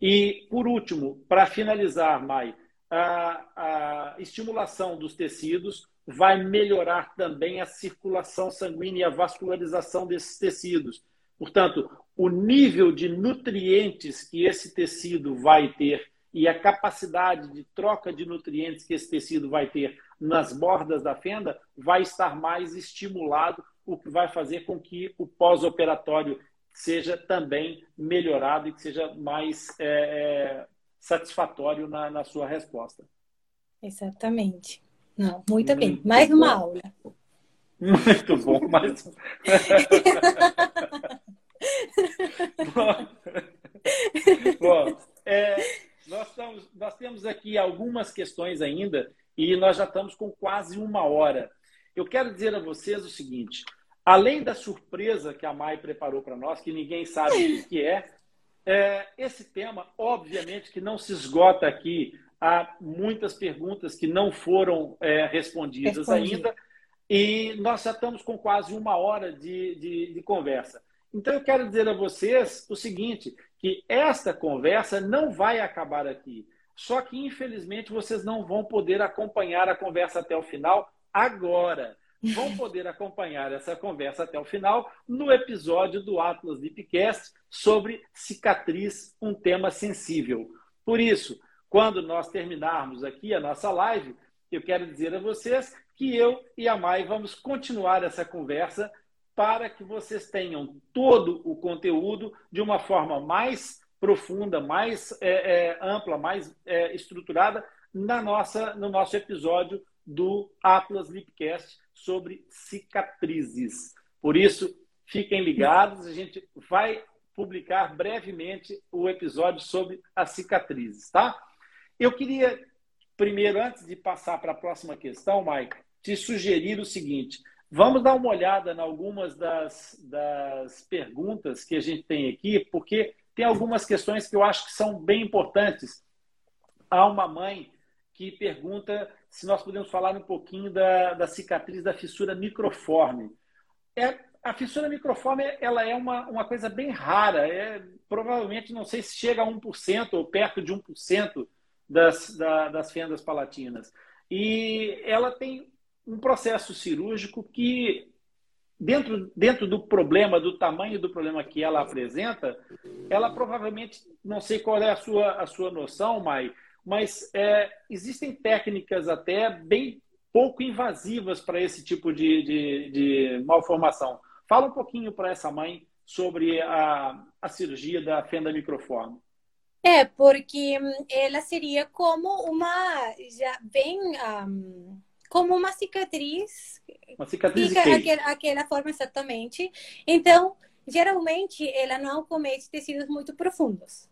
E, por último, para finalizar, Mai, a, a estimulação dos tecidos vai melhorar também a circulação sanguínea e a vascularização desses tecidos. Portanto, o nível de nutrientes que esse tecido vai ter e a capacidade de troca de nutrientes que esse tecido vai ter nas bordas da fenda vai estar mais estimulado, o que vai fazer com que o pós-operatório seja também melhorado e que seja mais é, é, satisfatório na, na, sua resposta. Exatamente. Não, muito, muito bem. Mais bom. uma aula. Muito bom, mais. bom, bom é, nós, estamos, nós temos aqui algumas questões ainda e nós já estamos com quase uma hora. Eu quero dizer a vocês o seguinte: além da surpresa que a Mai preparou para nós, que ninguém sabe o que é, é, esse tema, obviamente, que não se esgota aqui. Há muitas perguntas que não foram é, respondidas Respondi. ainda. E nós já estamos com quase uma hora de, de, de conversa. Então, eu quero dizer a vocês o seguinte: que esta conversa não vai acabar aqui. Só que, infelizmente, vocês não vão poder acompanhar a conversa até o final agora vão poder acompanhar essa conversa até o final no episódio do Atlas Lipcast sobre cicatriz, um tema sensível. Por isso, quando nós terminarmos aqui a nossa live, eu quero dizer a vocês que eu e a Mai vamos continuar essa conversa para que vocês tenham todo o conteúdo de uma forma mais profunda, mais é, é, ampla, mais é, estruturada na nossa, no nosso episódio do Atlas Lipcast sobre cicatrizes. Por isso, fiquem ligados, a gente vai publicar brevemente o episódio sobre as cicatrizes, tá? Eu queria, primeiro, antes de passar para a próxima questão, Mike, te sugerir o seguinte: vamos dar uma olhada em algumas das, das perguntas que a gente tem aqui, porque tem algumas questões que eu acho que são bem importantes. Há uma mãe que pergunta se nós podemos falar um pouquinho da, da cicatriz da fissura microforme. É, a fissura microforme ela é uma, uma coisa bem rara, é, provavelmente não sei se chega a 1% ou perto de 1% das, da, das fendas palatinas. E ela tem um processo cirúrgico que, dentro, dentro do problema, do tamanho do problema que ela apresenta, ela provavelmente, não sei qual é a sua, a sua noção, Mai, mas é, existem técnicas até bem pouco invasivas para esse tipo de, de, de, malformação. Fala um pouquinho para essa mãe sobre a, a cirurgia da fenda microforme. É, porque ela seria como uma, já bem, um, como uma cicatriz. Uma cicatriz fica aquela, aquela forma exatamente. Então, geralmente, ela não comete tecidos muito profundos.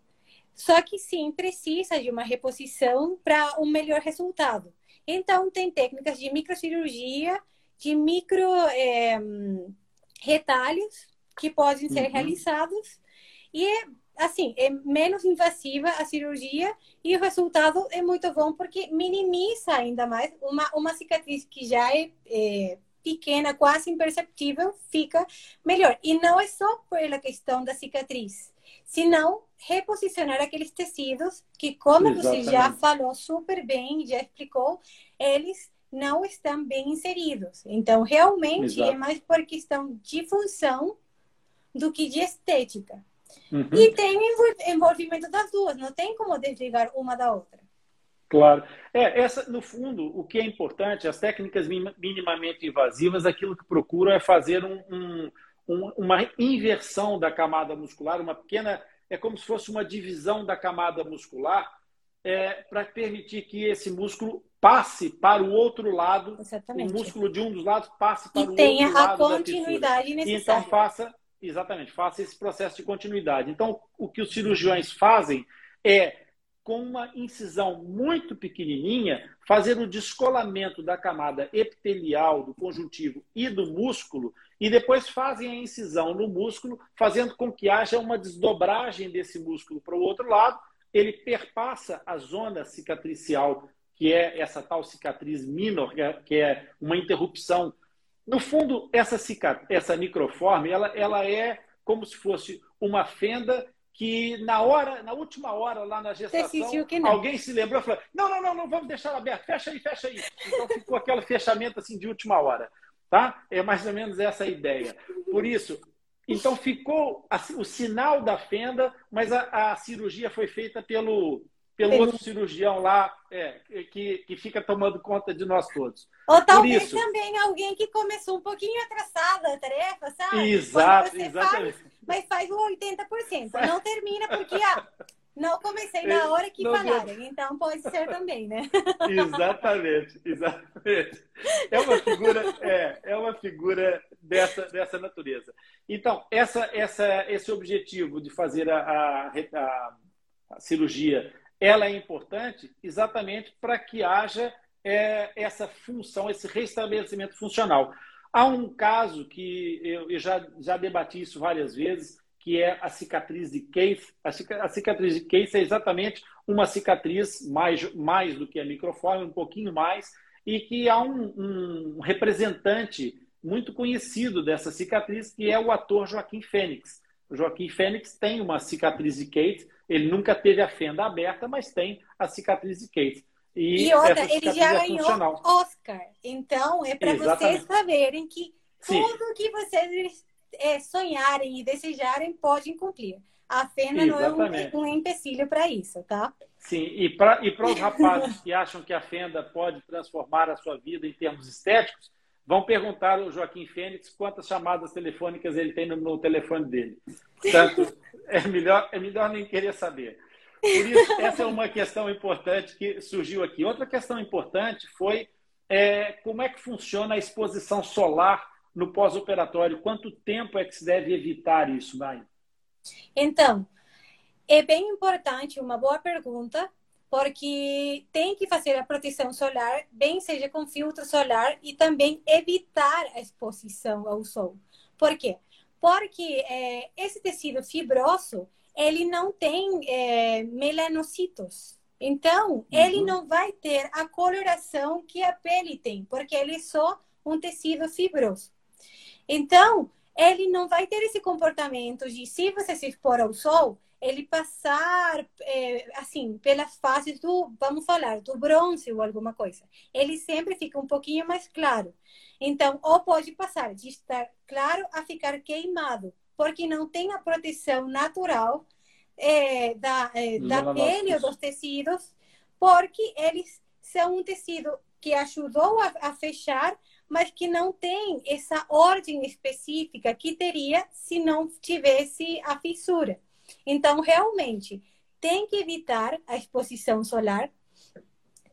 Só que sim, precisa de uma reposição para um melhor resultado. Então, tem técnicas de microcirurgia, de micro é, retalhos que podem ser uhum. realizados e assim é menos invasiva a cirurgia e o resultado é muito bom porque minimiza ainda mais uma uma cicatriz que já é, é pequena, quase imperceptível, fica melhor. E não é só pela questão da cicatriz, senão reposicionar aqueles tecidos que, como Exatamente. você já falou super bem, já explicou, eles não estão bem inseridos. Então, realmente Exato. é mais por questão de função do que de estética. Uhum. E tem envol- envolvimento das duas, não tem como desligar uma da outra. Claro. É, essa, no fundo, o que é importante, as técnicas mi- minimamente invasivas, aquilo que procuram é fazer um, um- um- uma inversão da camada muscular, uma pequena. É como se fosse uma divisão da camada muscular é, para permitir que esse músculo passe para o outro lado, Exatamente. o músculo de um dos lados passe para E o tenha outro a lado da fissura. continuidade E então necessária. faça, exatamente, faça esse processo de continuidade. Então, o que os cirurgiões fazem é, com uma incisão muito pequenininha, fazer o descolamento da camada epitelial, do conjuntivo e do músculo, e depois fazem a incisão no músculo, fazendo com que haja uma desdobragem desse músculo para o outro lado, ele perpassa a zona cicatricial, que é essa tal cicatriz minor, que é- que é uma interrupção no fundo, essa, cicat... essa microforme, ela, ela é como se fosse uma fenda que na hora, na última hora lá na gestação, alguém se lembrou e falou: não, não, não, não vamos deixar ela aberta, fecha aí, fecha aí. Então ficou aquele fechamento assim de última hora, tá? É mais ou menos essa a ideia. Por isso, então ficou a- o sinal da fenda, mas a, a cirurgia foi feita pelo pelo outro cirurgião lá, é, que, que fica tomando conta de nós todos. Ou talvez isso. também alguém que começou um pouquinho atrasada a tarefa, sabe? Exato, exatamente. faz, mas faz o 80%. Não termina porque ah, não comecei na hora que Não falaram. Então pode ser também, né? Exatamente, exatamente. É uma figura, é, é uma figura dessa, dessa natureza. Então, essa, essa, esse objetivo de fazer a, a, a- a cirurgia, ela é importante exatamente para que haja é, essa função, esse restabelecimento funcional. Há um caso que eu, eu já, já debati isso várias vezes, que é a cicatriz de Case. A, cica- a cicatriz de Case é exatamente uma cicatriz mais, mais do que a microforme, um pouquinho mais, e que há um, um representante muito conhecido dessa cicatriz, que é o ator Joaquim Fênix. O Joaquim Fênix tem uma cicatriz de Kate, ele nunca teve a fenda aberta, mas tem a cicatriz de Kate. E, outra, essa ele já é ganhou funcional. Oscar. Então, é para vocês saberem que Sim. tudo que vocês é, sonharem e desejarem podem cumprir. A fenda não é um, um empecilho para isso, tá? Sim, e para e os rapazes que acham que a fenda pode transformar a sua vida em termos estéticos, vão perguntar ao Joaquim Fênix quantas chamadas telefônicas ele tem no, no telefone dele. Portanto, é melhor, é melhor nem querer saber. Por isso, essa é uma questão importante que surgiu aqui. Outra questão importante foi é, como é que funciona a exposição solar no pós-operatório. Quanto tempo é que se deve evitar isso, Mai? Então, é bem importante, uma boa pergunta, porque tem que fazer a proteção solar, bem seja com filtro solar, e também evitar a exposição ao sol. Por quê? Porque é, esse tecido fibroso, ele não tem é, melanocitos. Então, ele Uhum. não vai ter a coloração que a pele tem, porque ele é só um tecido fibroso. Então, ele não vai ter esse comportamento de, se você se expor ao sol, ele passar, é, assim, pelas fases do, vamos falar, do bronze ou alguma coisa. Ele sempre fica um pouquinho mais claro. Então, ou pode passar de estar claro a ficar queimado, porque não tem a proteção natural é, da, é, da pele ou dos tecidos, porque eles são um tecido que ajudou a, a fechar mas que não tem essa ordem específica que teria se não tivesse a fissura. Então, realmente, tem que evitar a exposição solar,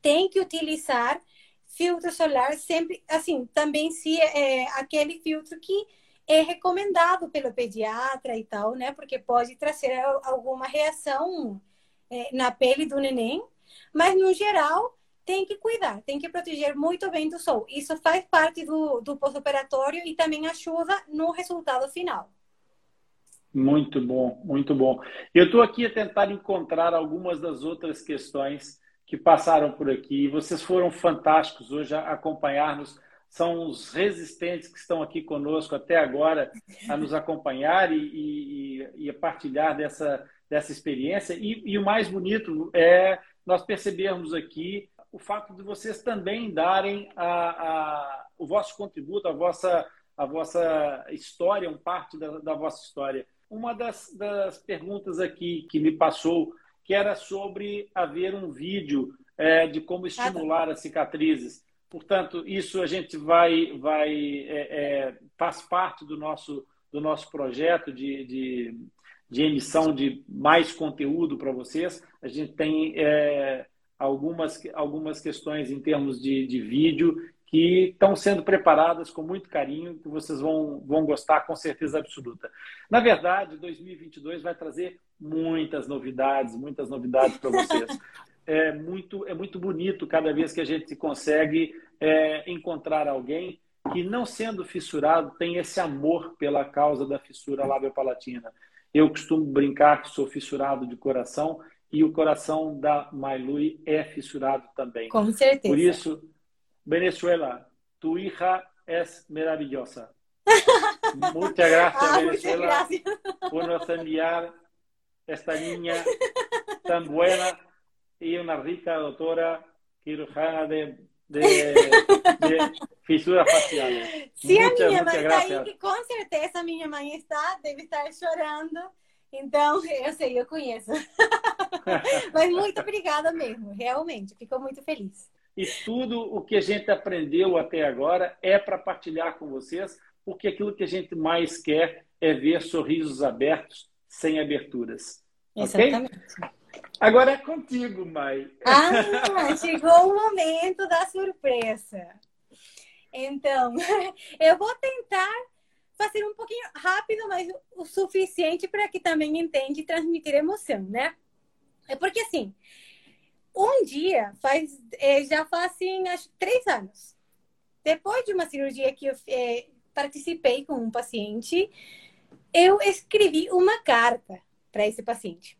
tem que utilizar filtro solar sempre, assim, também se é aquele filtro que é recomendado pelo pediatra e tal, né? Porque pode trazer alguma reação é, na pele do neném, mas no geral tem que cuidar, tem que proteger muito bem do sol. Isso faz parte do, do pós-operatório e também ajuda no resultado final. Muito bom, muito bom. Eu estou aqui a tentar encontrar algumas das outras questões que passaram por aqui. Vocês foram fantásticos hoje a acompanhar-nos. São os resistentes que estão aqui conosco até agora a nos acompanhar e, e, e a partilhar dessa, dessa experiência. E, e o mais bonito é nós percebermos aqui o fato de vocês também darem a, a, o vosso contributo, a vossa, a vossa história, um parte da, da vossa história. Uma das, das, perguntas aqui que me passou, que era sobre haver um vídeo é, de como estimular as cicatrizes. Portanto, isso a gente vai, vai é, é, faz parte do nosso, do nosso projeto de, de, de emissão de mais conteúdo para vocês. A gente tem é, algumas, algumas questões em termos de, de vídeo que estão sendo preparadas com muito carinho, que vocês vão, vão gostar com certeza absoluta. Na verdade, 2022 vai trazer muitas novidades, muitas novidades para vocês. é muito, é muito bonito cada vez que a gente consegue é, encontrar alguém que, não sendo fissurado, tem esse amor pela causa da fissura lábio-palatina. Eu costumo brincar que sou fissurado de coração e o coração da Mailui é fissurado também. Com certeza. Por isso, Venezuela, tu hija es maravillosa. Muchas gracias, ah, Venezuela, muchas gracias. por nos enviar esta niña tan buena y una rica doctora cirujana de, de, de fisuras faciales. Sim, muchas, a minha mãe está aí, que com certeza a minha mãe está, deve estar chorando. Então, eu sei, eu conheço. Mas muito obrigada mesmo, realmente, fico muito feliz. E tudo o que a gente aprendeu até agora é para partilhar com vocês, porque aquilo que a gente mais quer é ver sorrisos abertos sem aberturas. Exatamente. Okay? Agora é contigo, Mai. Ah, chegou o momento da surpresa. Então, eu vou tentar fazer um pouquinho rápido, mas o suficiente para que também entenda e transmitir emoção, né? É porque assim, um dia faz, é, já faz assim, acho três anos. Depois de uma cirurgia que eu é, participei com um paciente, eu escrevi uma carta para esse paciente.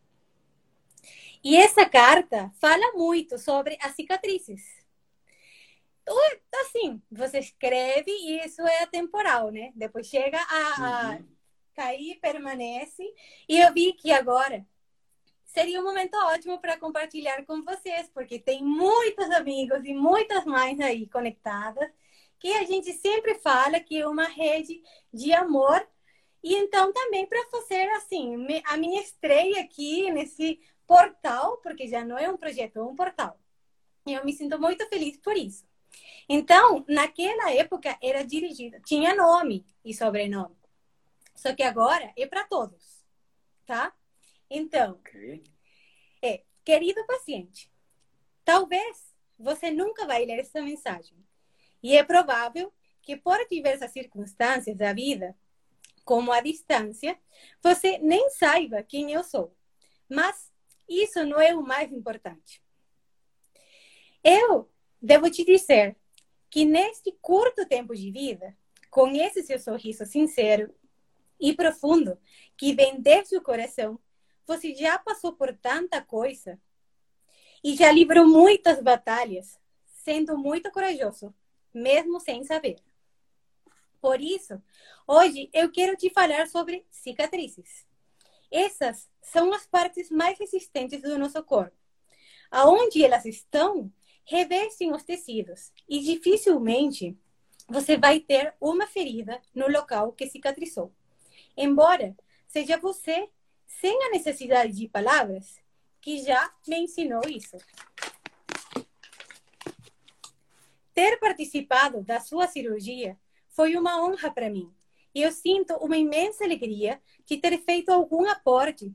E essa carta fala muito sobre as cicatrizes. Assim, você escreve e isso é atemporal, né? Depois chega a, a uhum. cair, permanece. E eu vi que agora seria um momento ótimo para compartilhar com vocês, porque tem muitos amigos e muitas mães aí conectadas, que a gente sempre fala que é uma rede de amor. E então também para fazer assim, a minha estreia aqui nesse portal, porque já não é um projeto, é um portal. E eu me sinto muito feliz por isso. Então, naquela época era dirigida, tinha nome e sobrenome. Só que agora é para todos, tá? Então, okay. é, querido paciente, talvez você nunca vai ler essa mensagem. E é provável que por diversas circunstâncias da vida, como a distância, você nem saiba quem eu sou. Mas isso não é o mais importante. Eu devo te dizer que neste curto tempo de vida, com esse seu sorriso sincero e profundo que vem desde o coração, você já passou por tanta coisa e já livrou muitas batalhas, sendo muito corajoso, mesmo sem saber. Por isso, hoje eu quero te falar sobre cicatrizes. Essas são as partes mais resistentes do nosso corpo. Aonde elas estão, revestem os tecidos e dificilmente você vai ter uma ferida no local que cicatrizou. Embora seja você, sem a necessidade de palavras, que já me ensinou isso. Ter participado da sua cirurgia foi uma honra para mim. E eu sinto uma imensa alegria de ter feito algum aporte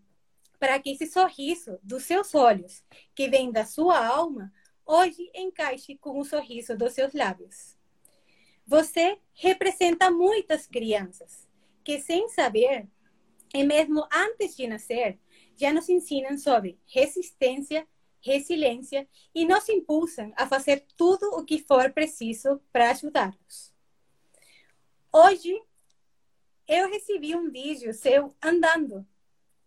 para que esse sorriso dos seus olhos, que vem da sua alma, hoje encaixe com o sorriso dos seus lábios. Você representa muitas crianças que, sem saber, e mesmo antes de nascer, já nos ensinam sobre resistência, resiliência e nos impulsam a fazer tudo o que for preciso para ajudá-los. Hoje, eu recebi um vídeo seu andando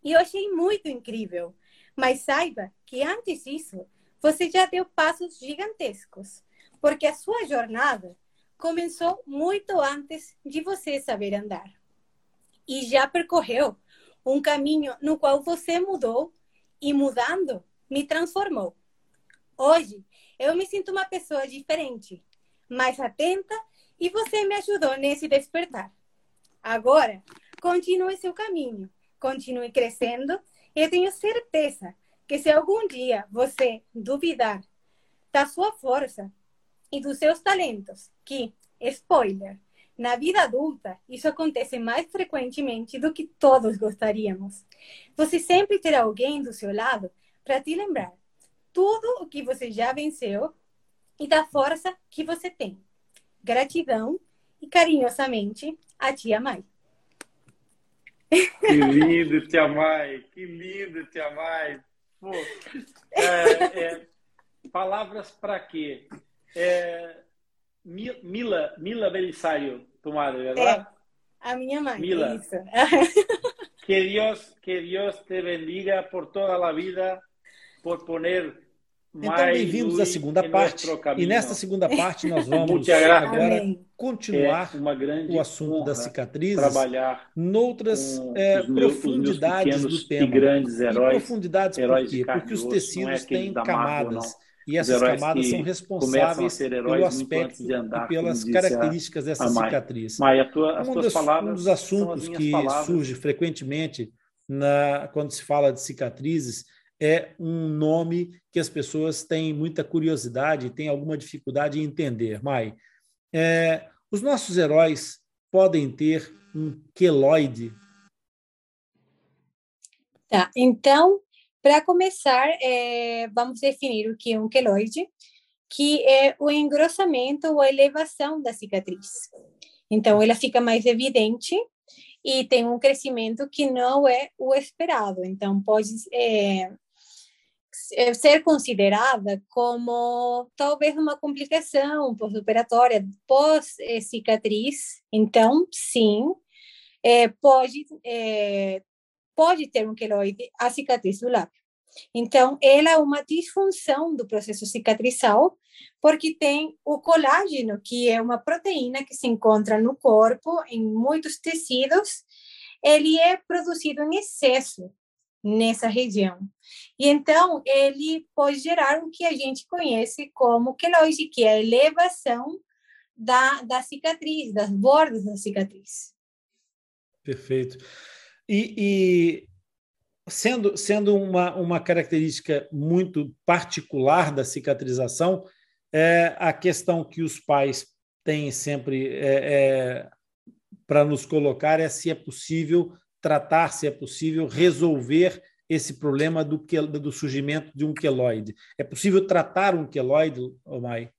e eu achei muito incrível. Mas saiba que antes disso, você já deu passos gigantescos, porque a sua jornada começou muito antes de você saber andar. E já percorreu um caminho no qual você mudou e mudando me transformou. Hoje, eu me sinto uma pessoa diferente, mais atenta, e você me ajudou nesse despertar. Agora, continue seu caminho, continue crescendo, eu tenho certeza que se algum dia você duvidar da sua força e dos seus talentos, que, spoiler, na vida adulta, isso acontece mais frequentemente do que todos gostaríamos. Você sempre terá alguém do seu lado para te lembrar tudo o que você já venceu e da força que você tem. Gratidão e carinhosamente, a tia Mai. Que lindo, tia Mai. Que lindo, tia Mai. Pô, é, é, palavras para quê? É, Mila, Mila Belisário, tu madre, ¿verdad? a minha mãe. Mila. Isso. que Dios, que Dios te bendiga por toda la vida, por poner então, bem-vindos à segunda parte. E nesta segunda parte nós vamos agora Amém. continuar é o assunto das cicatrizes noutras é, profundidades do tema. E grandes heróis, e profundidades por quê? Porque os tecidos é têm camadas. E essas camadas são responsáveis pelo aspecto andar, e pelas características dessa cicatriz. Maia, tua, um, dos, um, dos, assuntos que palavras. surge frequentemente na, quando se fala de cicatrizes é um nome que as pessoas têm muita curiosidade e têm alguma dificuldade em entender. Mai, é, os nossos heróis podem ter um queloide? Tá, então para começar, é, vamos definir o que é um queloide, que é o engrossamento ou a elevação da cicatriz. Então, ela fica mais evidente e tem um crescimento que não é o esperado. Então, pode é, ser considerada como talvez uma complicação pós-operatória, pós-cicatriz. Então, sim, é, pode é, pode ter um queloide, a cicatriz do lábio. Então, ela é uma disfunção do processo cicatrizal, porque tem o colágeno, que é uma proteína que se encontra no corpo, em muitos tecidos, ele é produzido em excesso nessa região. E então, ele pode gerar o que a gente conhece como queloide, que é a elevação da, da cicatriz, das bordas da cicatriz. Perfeito. E, e sendo, sendo uma, uma característica muito particular da cicatrização, é a questão que os pais têm sempre é, é, para nos colocar é se é possível tratar, se é possível resolver esse problema do, do surgimento de um queloide. É possível tratar um queloide, Omai?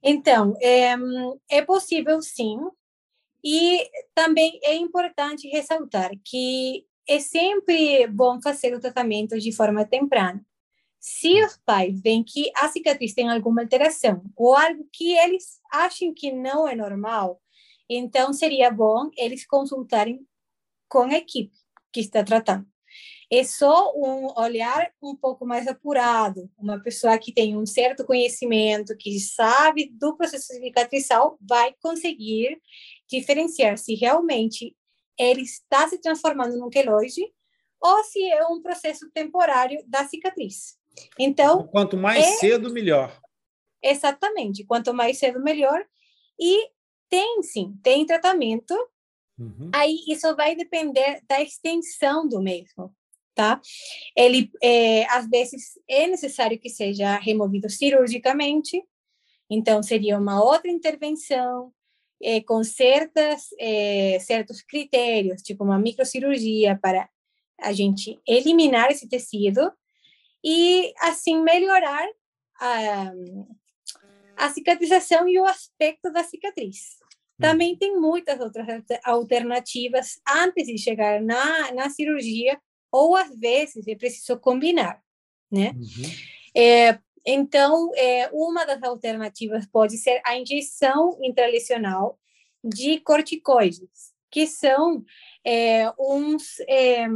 Então, é, é possível sim, e também é importante ressaltar que é sempre bom fazer o tratamento de forma temprana. Se os pais veem que a cicatriz tem alguma alteração ou algo que eles acham que não é normal, então seria bom eles consultarem com a equipe que está tratando. É só um olhar um pouco mais apurado, uma pessoa que tem um certo conhecimento, que sabe do processo cicatrizal, vai conseguir diferenciar se realmente ele está se transformando num queloide ou se é um processo temporário da cicatriz. Então, quanto mais é... cedo, melhor. Exatamente, quanto mais cedo, melhor. E tem sim, tem tratamento. Uhum. Aí isso vai depender da extensão do mesmo, tá? Ele, é, às vezes, é necessário que seja removido cirurgicamente, então seria uma outra intervenção, é, com certas, é, certos critérios, tipo uma microcirurgia para a gente eliminar esse tecido e assim melhorar a, a cicatrização e o aspecto da cicatriz. Hum. Também tem muitas outras alternativas antes de chegar na, na cirurgia, ou às vezes é preciso combinar, né? Uhum. É, então, é, uma das alternativas pode ser a injeção intralesional de corticoides, que são é, uns é,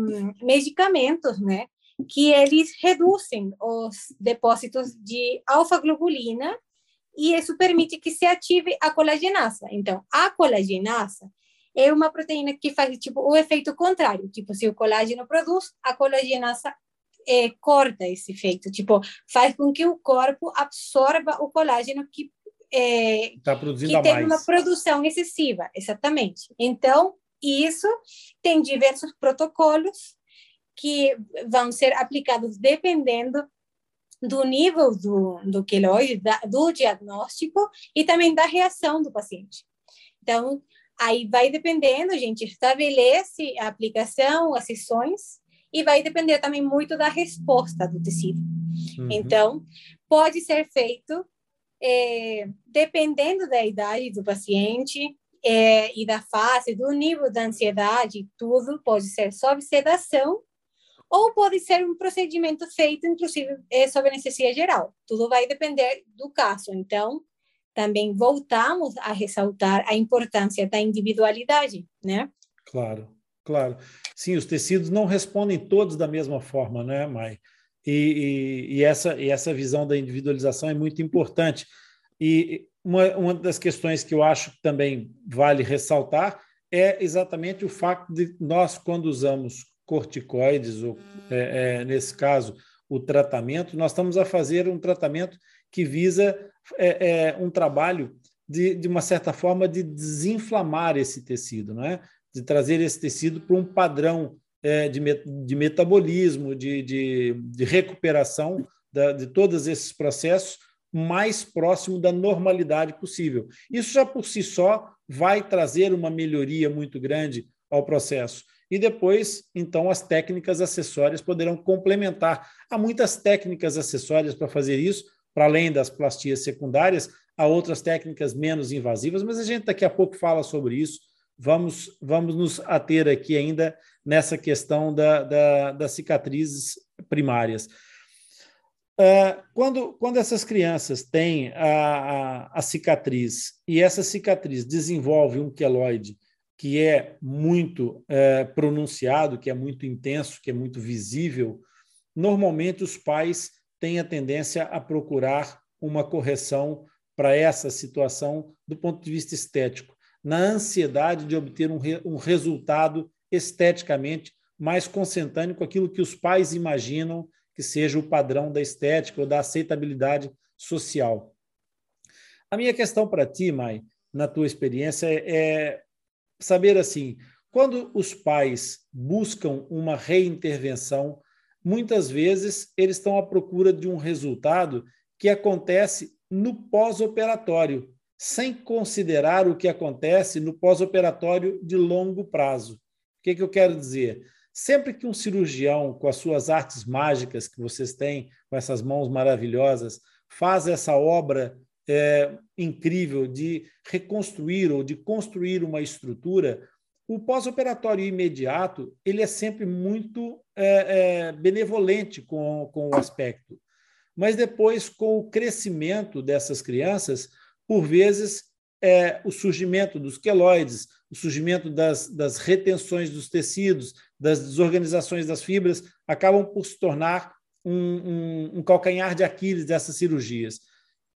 medicamentos, né, que eles reduzem os depósitos de alfa-globulina e isso permite que se ative a colagenasa. Então, a colagenasa é uma proteína que faz tipo o efeito contrário, tipo se o colágeno produz, a colagenasa é, corta esse efeito, tipo, faz com que o corpo absorva o colágeno que é, tá produzindo que tem mais. uma produção excessiva, exatamente. Então, isso tem diversos protocolos que vão ser aplicados dependendo do nível do, do queloide, do diagnóstico e também da reação do paciente. Então, aí vai dependendo, a gente estabelece a aplicação, as sessões, e vai depender também muito da resposta do tecido. Uhum. Então, pode ser feito é, dependendo da idade do paciente é, e da fase, do nível da ansiedade, tudo pode ser sob sedação ou pode ser um procedimento feito, inclusive, é, sob anestesia geral. Tudo vai depender do caso. Então, também voltamos a ressaltar a importância da individualidade, né? Claro, claro. Sim, os tecidos não respondem todos da mesma forma, né, Mai? E, e, e, essa, e essa visão da individualização é muito importante. E uma, uma das questões que eu acho que também vale ressaltar é exatamente o fato de nós, quando usamos corticoides, ou é, é, nesse caso, o tratamento, nós estamos a fazer um tratamento que visa é, é, um trabalho de, de uma certa forma de desinflamar esse tecido, não é? De trazer esse tecido para um padrão é, de, de metabolismo, de, de, de recuperação da, de todos esses processos mais próximo da normalidade possível. Isso já por si só vai trazer uma melhoria muito grande ao processo. E depois, então, as técnicas acessórias poderão complementar. Há muitas técnicas acessórias para fazer isso, para além das plastias secundárias, há outras técnicas menos invasivas, mas a gente daqui a pouco fala sobre isso. Vamos, vamos nos ater aqui ainda nessa questão da, da, das cicatrizes primárias. Uh, quando, quando essas crianças têm a, a, a, cicatriz e essa cicatriz desenvolve um queloide que é muito é, pronunciado, que é muito intenso, que é muito visível, normalmente os pais têm a tendência a procurar uma correção para essa situação do ponto de vista estético, na ansiedade de obter um, re, um resultado esteticamente mais consentâneo com aquilo que os pais imaginam que seja o padrão da estética ou da aceitabilidade social. A minha questão para ti, Mai, na tua experiência, é saber assim, quando os pais buscam uma reintervenção, muitas vezes eles estão à procura de um resultado que acontece no pós-operatório, sem considerar o que acontece no pós-operatório de longo prazo. O que, que eu quero dizer? Sempre que um cirurgião, com as suas artes mágicas que vocês têm, com essas mãos maravilhosas, faz essa obra é, incrível de reconstruir ou de construir uma estrutura, o pós-operatório imediato ele é sempre muito é, é, benevolente com, com o aspecto. Mas depois, com o crescimento dessas crianças, por vezes, é, o surgimento dos queloides, o surgimento das, das retenções dos tecidos, das desorganizações das fibras, acabam por se tornar um, um, um calcanhar de Aquiles dessas cirurgias.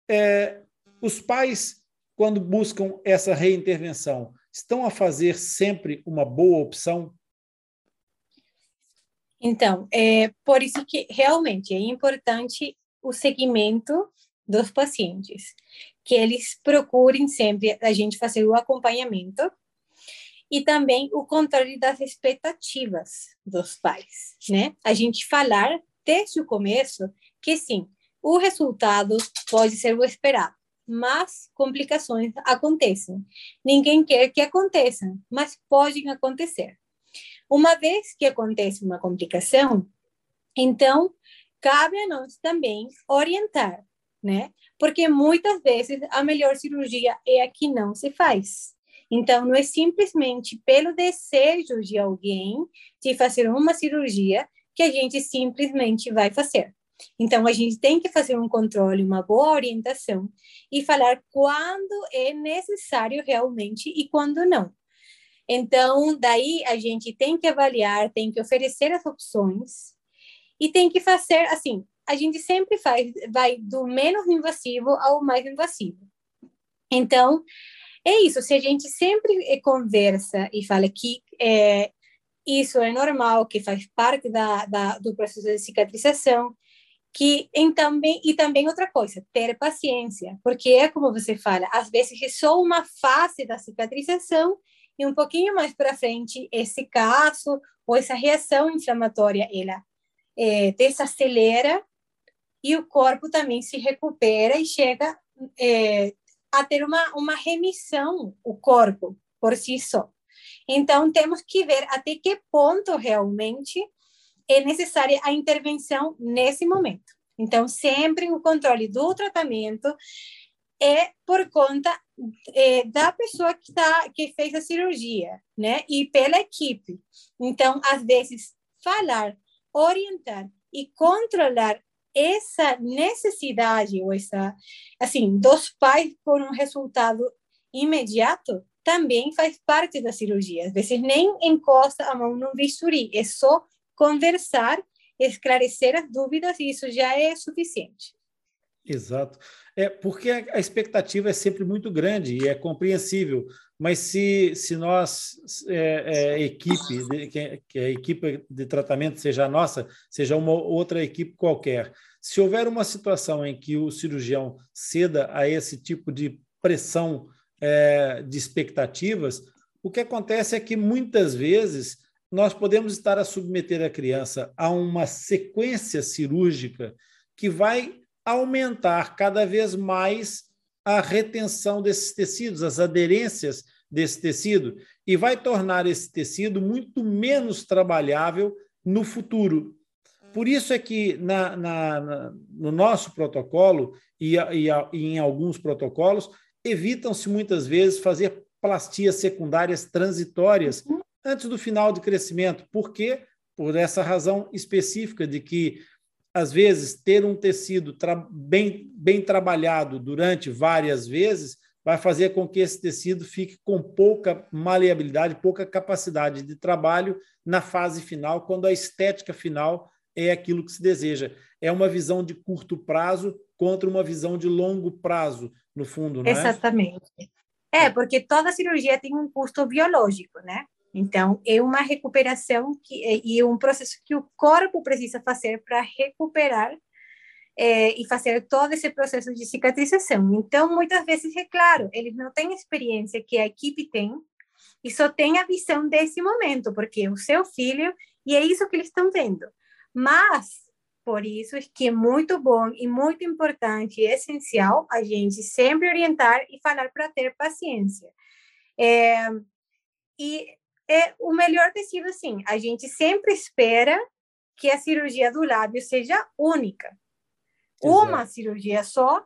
É, os pais, quando buscam essa reintervenção, estão a fazer sempre uma boa opção? Então, é por isso que realmente é importante o segmento dos pacientes, que eles procurem sempre a gente fazer o acompanhamento e também o controle das expectativas dos pais, né? A gente falar desde o começo que sim, o resultado pode ser o esperado, mas complicações acontecem. Ninguém quer que aconteçam, mas podem acontecer. Uma vez que acontece uma complicação, então cabe a nós também orientar, né? Porque muitas vezes a melhor cirurgia é a que não se faz. Então, não é simplesmente pelo desejo de alguém de fazer uma cirurgia que a gente simplesmente vai fazer. Então, a gente tem que fazer um controle, uma boa orientação e falar quando é necessário realmente e quando não. Então, daí a gente tem que avaliar, tem que oferecer as opções e tem que fazer assim. A gente sempre faz, vai do menos invasivo ao mais invasivo. Então, é isso. Se a gente sempre conversa e fala que é, isso é normal, que faz parte da, da, do processo de cicatrização, que em também e também outra coisa, ter paciência, porque é como você fala, às vezes é só uma fase da cicatrização e um pouquinho mais para frente esse caso ou essa reação inflamatória ela é, desacelera e o corpo também se recupera e chega é, a ter uma uma remissão o corpo por si só. Então temos que ver até que ponto realmente é necessária a intervenção nesse momento. Então, sempre o controle do tratamento é por conta é, da pessoa que, tá, que fez a cirurgia, né? E pela equipe. Então, às vezes, falar, orientar e controlar essa necessidade ou essa, assim, dos pais por um resultado imediato também faz parte da cirurgia. Às vezes nem encosta a mão no bisturi, é só conversar, esclarecer as dúvidas e isso já é suficiente. Exato. É porque a expectativa é sempre muito grande e é compreensível. Mas se, se nós, é, é, equipe, de, que, que a equipe de tratamento seja a nossa, seja uma outra equipe qualquer, se houver uma situação em que o cirurgião ceda a esse tipo de pressão é, de expectativas, o que acontece é que muitas vezes nós podemos estar a submeter a criança a uma sequência cirúrgica que vai aumentar cada vez mais a retenção desses tecidos, as aderências desse tecido, e vai tornar esse tecido muito menos trabalhável no futuro. Por isso é que na, na, na, no nosso protocolo e, e, e em alguns protocolos, evitam-se muitas vezes fazer plastias secundárias transitórias uhum. antes do final de crescimento. Por quê? Por essa razão específica de que às vezes, ter um tecido bem, bem trabalhado durante várias vezes vai fazer com que esse tecido fique com pouca maleabilidade, pouca capacidade de trabalho na fase final, quando a estética final é aquilo que se deseja. É uma visão de curto prazo contra uma visão de longo prazo, no fundo, não é? Exatamente. É, porque toda cirurgia tem um custo biológico, né? Então, é uma recuperação que, é, e um processo que o corpo precisa fazer para recuperar é, e fazer todo esse processo de cicatrização. Então, muitas vezes, é claro, eles não têm a experiência que a equipe tem e só tem a visão desse momento, porque é o seu filho e é isso que eles estão vendo. Mas, por isso, é que é muito bom e muito importante e essencial a gente sempre orientar e falar para ter paciência. É, e é o melhor tecido, assim. A gente sempre espera que a cirurgia do lábio seja única. Exato. Uma cirurgia só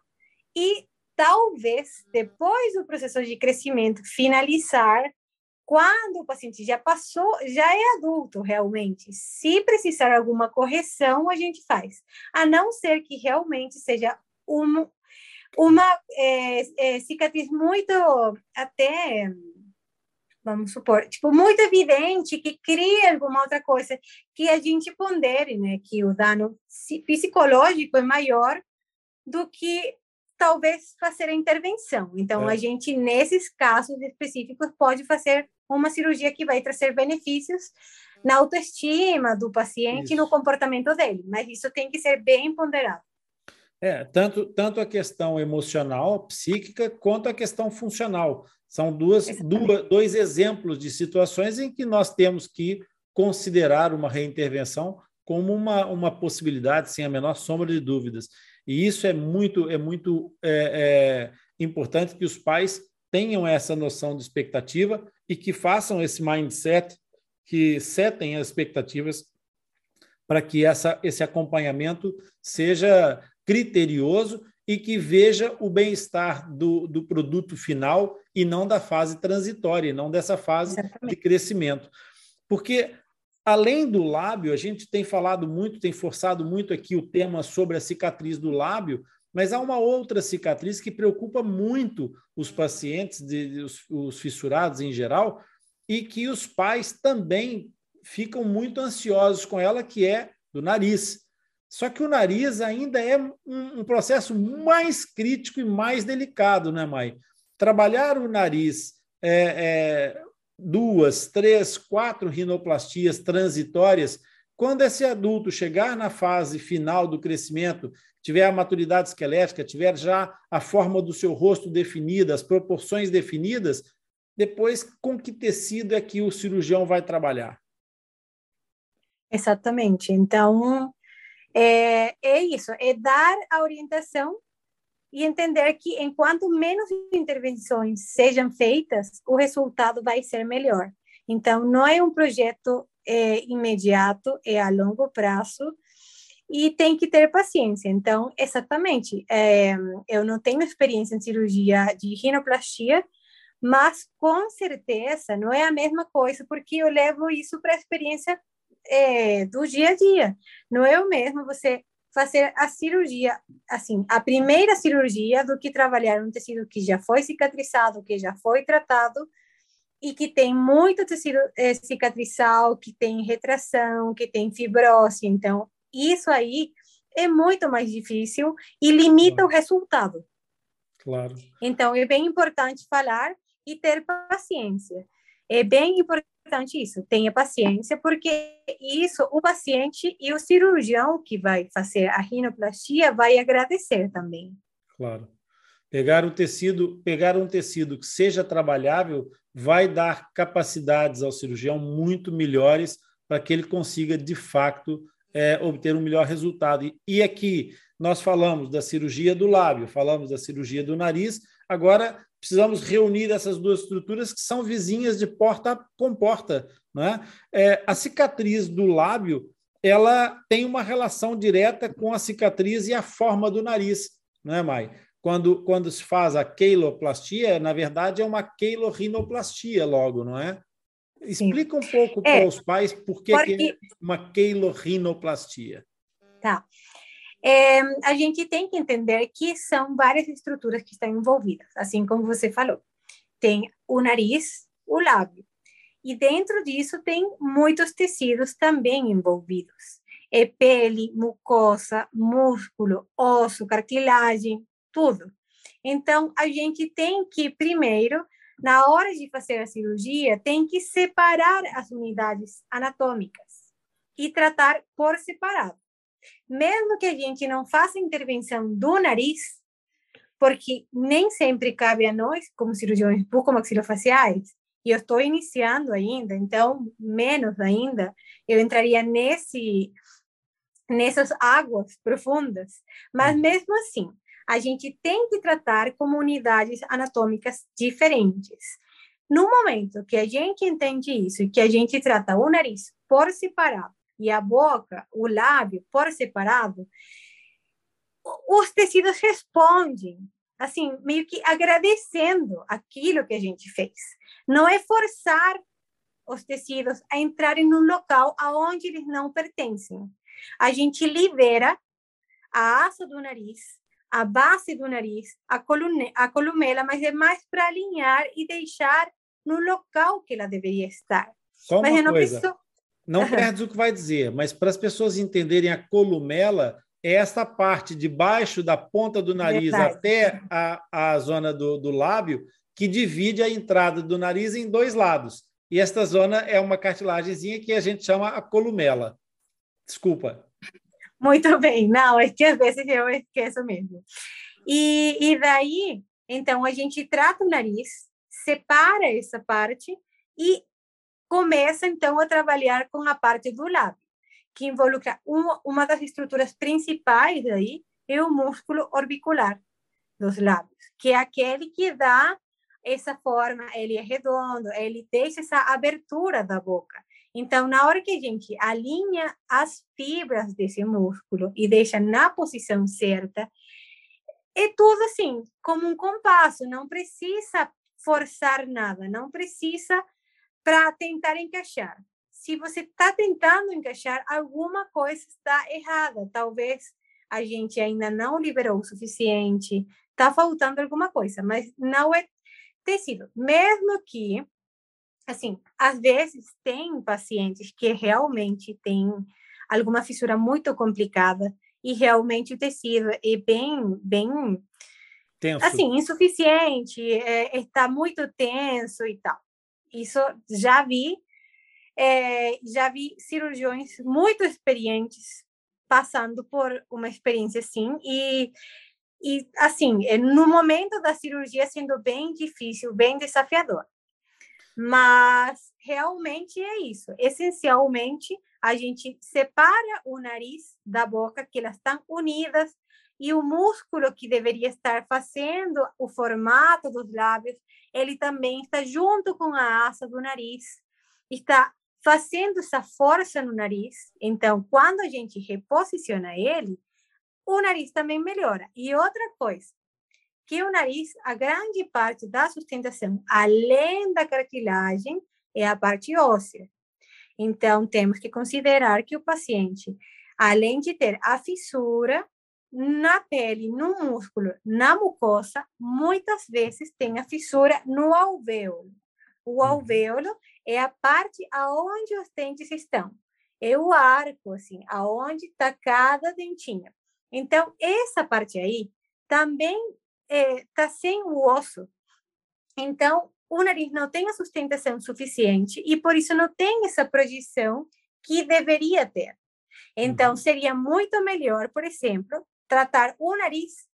e talvez depois do processo de crescimento finalizar, quando o paciente já passou, já é adulto realmente. Se precisar alguma correção, a gente faz. A não ser que realmente seja uma, uma é, é, cicatriz muito até vamos supor, tipo, muito evidente que cria alguma outra coisa que a gente pondere, né, que o dano psicológico é maior do que talvez fazer a intervenção. Então, é. a gente, nesses casos específicos, pode fazer uma cirurgia que vai trazer benefícios na autoestima do paciente isso. e no comportamento dele, mas isso tem que ser bem ponderado. É, tanto, tanto a questão emocional, psíquica, quanto a questão funcional. São duas, duas, dois exemplos de situações em que nós temos que considerar uma reintervenção como uma, uma possibilidade, sem a menor sombra de dúvidas. E isso é muito, é muito é, é, importante que os pais tenham essa noção de expectativa e que façam esse mindset, que setem as expectativas para que essa, esse acompanhamento seja criterioso e que veja o bem-estar do, do produto final e não da fase transitória, não dessa fase Exatamente. de crescimento. Porque, além do lábio, a gente tem falado muito, tem forçado muito aqui o tema sobre a cicatriz do lábio, mas há uma outra cicatriz que preocupa muito os pacientes, de, os, os fissurados em geral, e que os pais também ficam muito ansiosos com ela, que é do nariz. Só que o nariz ainda é um, um processo mais crítico e mais delicado, né, Mai? Trabalhar o nariz é, é, duas, três, quatro rinoplastias transitórias, quando esse adulto chegar na fase final do crescimento, tiver a maturidade esquelética, tiver já a forma do seu rosto definida, as proporções definidas, depois com que tecido é que o cirurgião vai trabalhar? Exatamente. Então, é, é isso, é dar a orientação e entender que enquanto menos intervenções sejam feitas, o resultado vai ser melhor. Então, não é um projeto é, imediato, é a longo prazo e tem que ter paciência. Então, exatamente, é, eu não tenho experiência em cirurgia de rinoplastia, mas com certeza não é a mesma coisa, porque eu levo isso para a experiência é, do dia a dia. Não é o mesmo você fazer a cirurgia, assim, a primeira cirurgia do que trabalhar um tecido que já foi cicatrizado, que já foi tratado e que tem muito tecido é, cicatrizal, que tem retração, que tem fibrose. Então, isso aí é muito mais difícil e limita claro. o resultado. Claro. Então, é bem importante falar e ter paciência. É bem importante isso, tenha paciência, porque isso o paciente e o cirurgião que vai fazer a rinoplastia vai agradecer também. Claro. Pegar um tecido, pegar um tecido que seja trabalhável vai dar capacidades ao cirurgião muito melhores para que ele consiga de fato é, obter um melhor resultado. E aqui nós falamos da cirurgia do lábio, falamos da cirurgia do nariz, agora precisamos reunir essas duas estruturas que são vizinhas de porta com porta. Né? É, a cicatriz do lábio ela tem uma relação direta com a cicatriz e a forma do nariz, não é, Mai? Quando, quando se faz a queiloplastia, na verdade é uma queilorrinoplastia logo, não é? Explica um pouco é, para os pais por que, porque... que é uma queilorrinoplastia. Tá. É, a gente tem que entender que são várias estruturas que estão envolvidas, assim como você falou. Tem o nariz, o lábio. E dentro disso tem muitos tecidos também envolvidos. É pele, mucosa, músculo, osso, cartilagem, tudo. Então, a gente tem que, primeiro, na hora de fazer a cirurgia, tem que separar as unidades anatômicas e tratar por separado mesmo que a gente não faça intervenção do nariz, porque nem sempre cabe a nós, como cirurgiões bucomaxilofaciais, e eu estou iniciando ainda, então menos ainda, eu entraria nesse nessas águas profundas, mas uhum. mesmo assim, a gente tem que tratar como unidades anatômicas diferentes. No momento que a gente entende isso e que a gente trata o nariz por separado e a boca, o lábio, por separado, os tecidos respondem, assim, meio que agradecendo aquilo que a gente fez. Não é forçar os tecidos a entrarem num local aonde eles não pertencem. A gente libera a asa do nariz, a base do nariz, a, colune, a columela, mas é mais para alinhar e deixar no local que ela deveria estar. Só uma coisa. Preciso... Não perdes o que vai dizer, mas para as pessoas entenderem a columela, é essa parte de baixo da ponta do nariz Verdade. até a, a zona do, do lábio que divide a entrada do nariz em dois lados. E esta zona é uma cartilagemzinha que a gente chama a columela. Desculpa. Muito bem. Não, é que às vezes eu esqueço mesmo. E, e daí, então, a gente trata o nariz, separa essa parte e começa então a trabalhar com a parte do lábio, que involucra uma, uma das estruturas principais aí é o músculo orbicular dos lábios, que é aquele que dá essa forma, ele é redondo, ele deixa essa abertura da boca. Então, na hora que a gente alinha as fibras desse músculo e deixa na posição certa, é tudo assim, como um compasso, não precisa forçar nada, não precisa para tentar encaixar. Se você está tentando encaixar, alguma coisa está errada. Talvez a gente ainda não liberou o suficiente, está faltando alguma coisa, mas não é tecido. Mesmo que, assim, às vezes tem pacientes que realmente têm alguma fissura muito complicada e realmente o tecido é bem, bem, tenso. assim, insuficiente, é, está muito tenso e tal. Isso já vi, é, já vi cirurgiões muito experientes passando por uma experiência assim e e assim no momento da cirurgia sendo bem difícil, bem desafiador. Mas realmente é isso. Essencialmente, a gente separa o nariz da boca, que elas estão unidas, e o músculo que deveria estar fazendo o formato dos lábios, ele também está junto com a asa do nariz, está fazendo essa força no nariz. Então, quando a gente reposiciona ele, o nariz também melhora. E outra coisa, que o nariz, a grande parte da sustentação, além da cartilagem, é a parte óssea. Então, temos que considerar que o paciente, além de ter a fissura na pele, no músculo, na mucosa, muitas vezes tem a fissura no alvéolo. O uhum. alvéolo é a parte aonde os dentes estão. É o arco, assim, aonde está cada dentinho. Então, essa parte aí também está é, sem o osso. Então, o nariz não tem a sustentação suficiente e por isso não tem essa projeção que deveria ter. Então, uhum. seria muito melhor, por exemplo, tratar o nariz,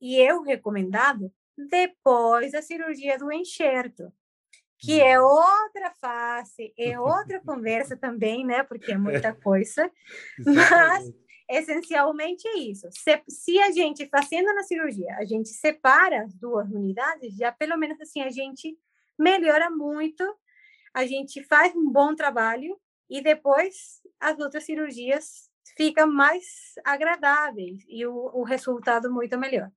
e eu recomendado, depois da cirurgia do enxerto, que é uhum. outra face, é outra conversa também, né? Porque é muita coisa, mas essencialmente é isso. Se, se a gente fazendo na cirurgia, a gente separa as duas unidades, já pelo menos assim a gente melhora muito, a gente faz um bom trabalho e depois as outras cirurgias ficam mais agradáveis e o, o resultado muito melhor.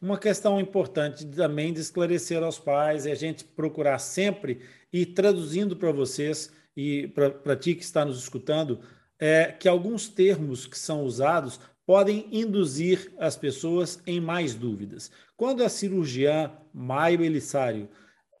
Uma questão importante também de esclarecer aos pais é a gente procurar sempre ir traduzindo para vocês e para ti que está nos escutando, é, que alguns termos que são usados podem induzir as pessoas em mais dúvidas. Quando a cirurgiã Maio Elisário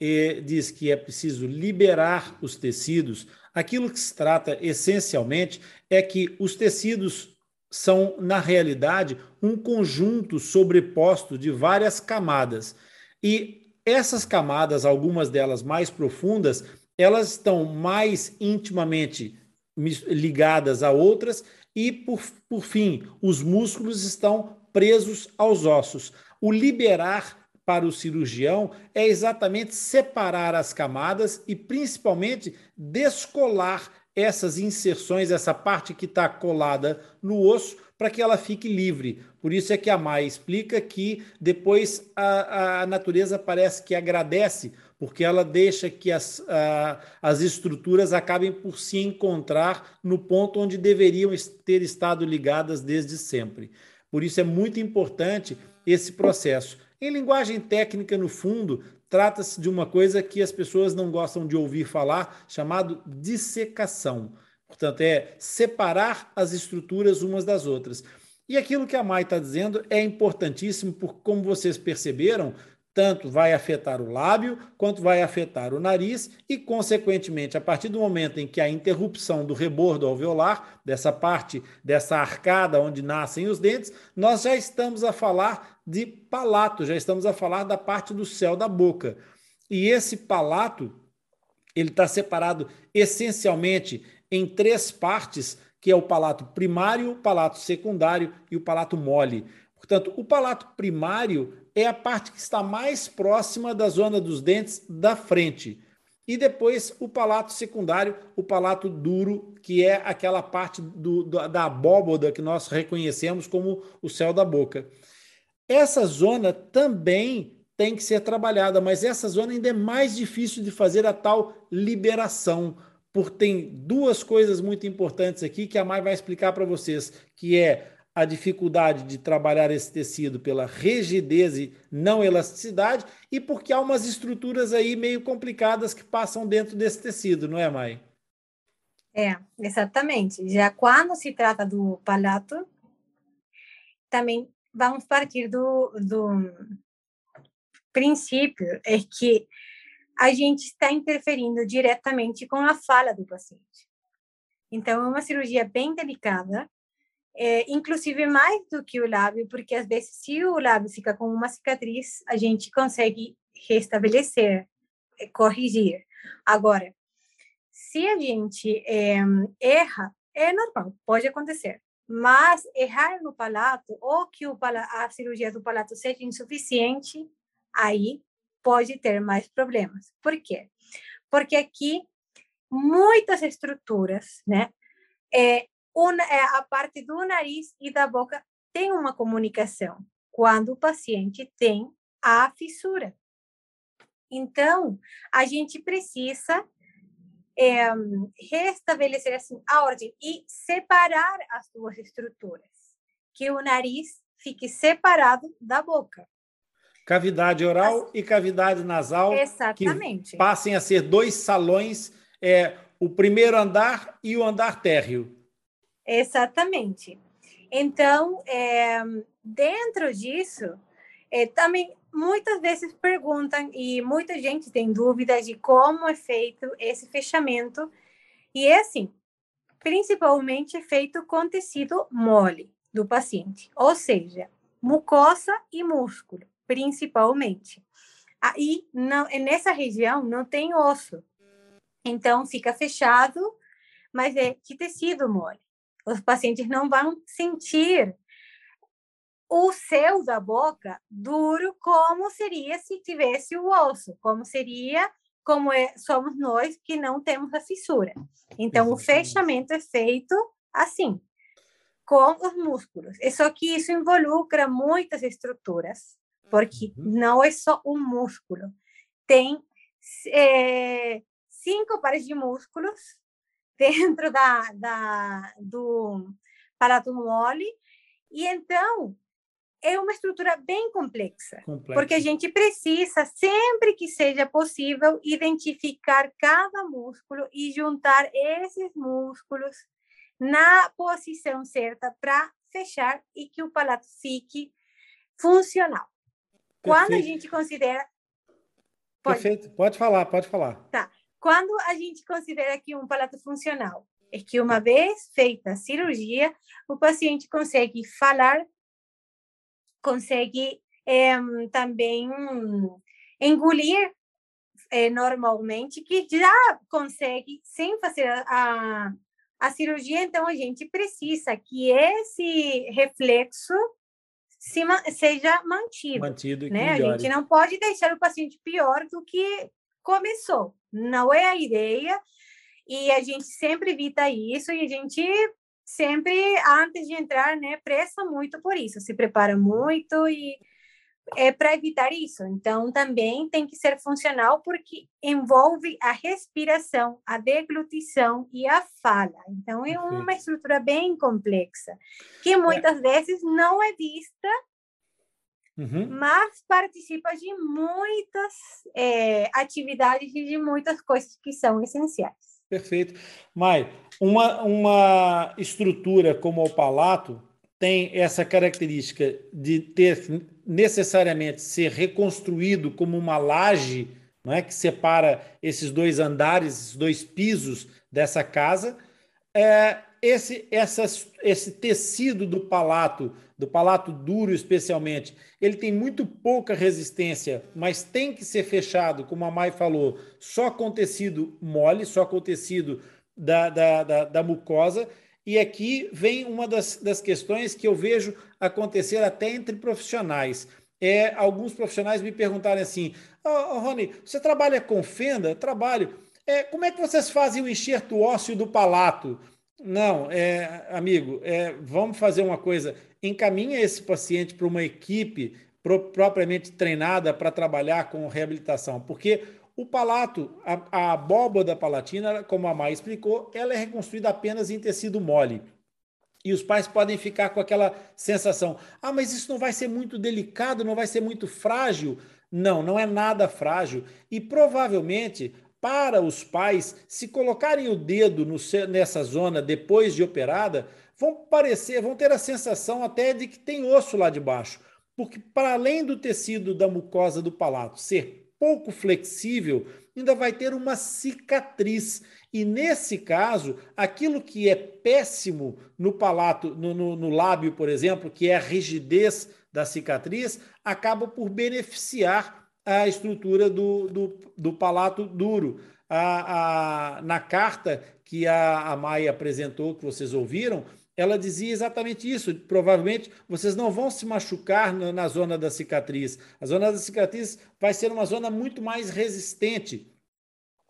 eh, diz que é preciso liberar os tecidos, aquilo que se trata essencialmente é que os tecidos são, na realidade, um conjunto sobreposto de várias camadas. E essas camadas, algumas delas mais profundas, elas estão mais intimamente ligadas a outras e, por, por fim, os músculos estão presos aos ossos. O liberar para o cirurgião é exatamente separar as camadas e, principalmente, descolar essas inserções, essa parte que está colada no osso, para que ela fique livre. Por isso é que a Mai explica que depois a, a natureza parece que agradece porque ela deixa que as, as estruturas acabem por se encontrar no ponto onde deveriam ter estado ligadas desde sempre. Por isso é muito importante esse processo. Em linguagem técnica, no fundo, trata-se de uma coisa que as pessoas não gostam de ouvir falar, chamado dissecação. Portanto, é separar as estruturas umas das outras. E aquilo que a Mai está dizendo é importantíssimo, porque, como vocês perceberam, tanto vai afetar o lábio quanto vai afetar o nariz e, consequentemente, a partir do momento em que a interrupção do rebordo alveolar, dessa parte, dessa arcada onde nascem os dentes, nós já estamos a falar de palato, já estamos a falar da parte do céu da boca. E esse palato, ele está separado essencialmente em três partes, que é o palato primário, o palato secundário e o palato mole. Portanto, o palato primário é a parte que está mais próxima da zona dos dentes da frente. E depois o palato secundário, o palato duro, que é aquela parte do, da abóboda que nós reconhecemos como o céu da boca. Essa zona também tem que ser trabalhada, mas essa zona ainda é mais difícil de fazer a tal liberação, porque tem duas coisas muito importantes aqui que a Mai vai explicar para vocês, que é a dificuldade de trabalhar esse tecido pela rigidez e não elasticidade e porque há umas estruturas aí meio complicadas que passam dentro desse tecido, não é, Mai? É, exatamente. Já quando se trata do palato, também vamos partir do, do princípio é que a gente está interferindo diretamente com a fala do paciente. Então, é uma cirurgia bem delicada é, inclusive mais do que o lábio, porque às vezes se o lábio fica com uma cicatriz, a gente consegue restabelecer corrigir. Agora, se a gente é, erra, é normal, pode acontecer. Mas errar no palato ou que o palato, a cirurgia do palato seja insuficiente, aí pode ter mais problemas. Por quê? Porque aqui muitas estruturas, né? É, é, a parte do nariz e da boca tem uma comunicação quando o paciente tem a fissura. Então, a gente precisa é, restabelecer assim, a ordem e separar as duas estruturas, que o nariz fique separado da boca. Cavidade oral e cavidade nasal. Exatamente. Que passem a ser dois salões, é, o primeiro andar e o andar térreo. Exatamente. Então, é, dentro disso, é, também muitas vezes perguntam e muita gente tem dúvidas de como é feito esse fechamento. E é assim, principalmente é feito com tecido mole do paciente, ou seja, mucosa e músculo principalmente. Aí, não, nessa região não tem osso, então fica fechado, mas é de tecido mole. Os pacientes não vão sentir o céu da boca duro como seria se tivesse o osso, como seria como é, somos nós que não temos a fissura. Então, o fechamento é feito assim, com os músculos. É só que isso involucra muitas estruturas porque uhum. não é só um músculo. Tem é, cinco pares de músculos dentro da, da, do palato mole, e então é uma estrutura bem complexa, porque a gente precisa, sempre que seja possível, identificar cada músculo e juntar esses músculos na posição certa para fechar e que o palato fique funcional. Quando a gente considera. Pode. Perfeito, pode falar, pode falar. Tá. Quando a gente considera que um palato funcional é que uma vez feita a cirurgia, o paciente consegue falar, consegue é, também engolir é, normalmente, que já consegue sem fazer a, a cirurgia, então a gente precisa que esse reflexo se, seja mantido. Mantido né? A gente não pode deixar o paciente pior do que começou. Não é a ideia. E a gente sempre evita isso e a gente sempre, antes de entrar, né, pressa muito por isso, se prepara muito e é para evitar isso. Então, também tem que ser funcional porque envolve a respiração, a deglutição e a fala. Então, é uma estrutura bem complexa, que é. muitas vezes não é vista, uhum. mas participa de muitas é, atividades e de muitas coisas que são essenciais. Perfeito. Mai, uma, uma estrutura como o palato tem essa característica de ter necessariamente ser reconstruído como uma laje, não é que separa esses dois andares, esses dois pisos dessa casa, é, esse, essas, esse tecido do palato, do palato duro especialmente, ele tem muito pouca resistência, mas tem que ser fechado, como a Mai falou, só com tecido mole, só com tecido da, da, da, da mucosa. E aqui vem uma das, das questões que eu vejo acontecer até entre profissionais. É, alguns profissionais me perguntarem assim: oh, Rony, você trabalha com fenda? Trabalho. É, como é que vocês fazem o enxerto ósseo do palato? Não, é, amigo, é, vamos fazer uma coisa. Encaminha esse paciente para uma equipe pro, propriamente treinada para trabalhar com reabilitação, porque o palato, a, a abóboda palatina, como a Mai explicou, ela é reconstruída apenas em tecido mole. E os pais podem ficar com aquela sensação: ah, mas isso não vai ser muito delicado, não vai ser muito frágil. Não, não é nada frágil. E provavelmente, para os pais, se colocarem o dedo no, nessa zona depois de operada, vão parecer, vão ter a sensação até de que tem osso lá de baixo. Porque, para além do tecido da mucosa do palato ser pouco flexível, ainda vai ter uma cicatriz. E nesse caso, aquilo que é péssimo no palato, no, no, no, lábio, por exemplo, que é a rigidez da cicatriz, acaba por beneficiar a estrutura do, do, do palato duro. A, a, na carta que a, a Maia apresentou, que vocês ouviram, ela dizia exatamente isso. Provavelmente vocês não vão se machucar na, na, zona da cicatriz. A zona da cicatriz vai ser uma zona muito mais resistente.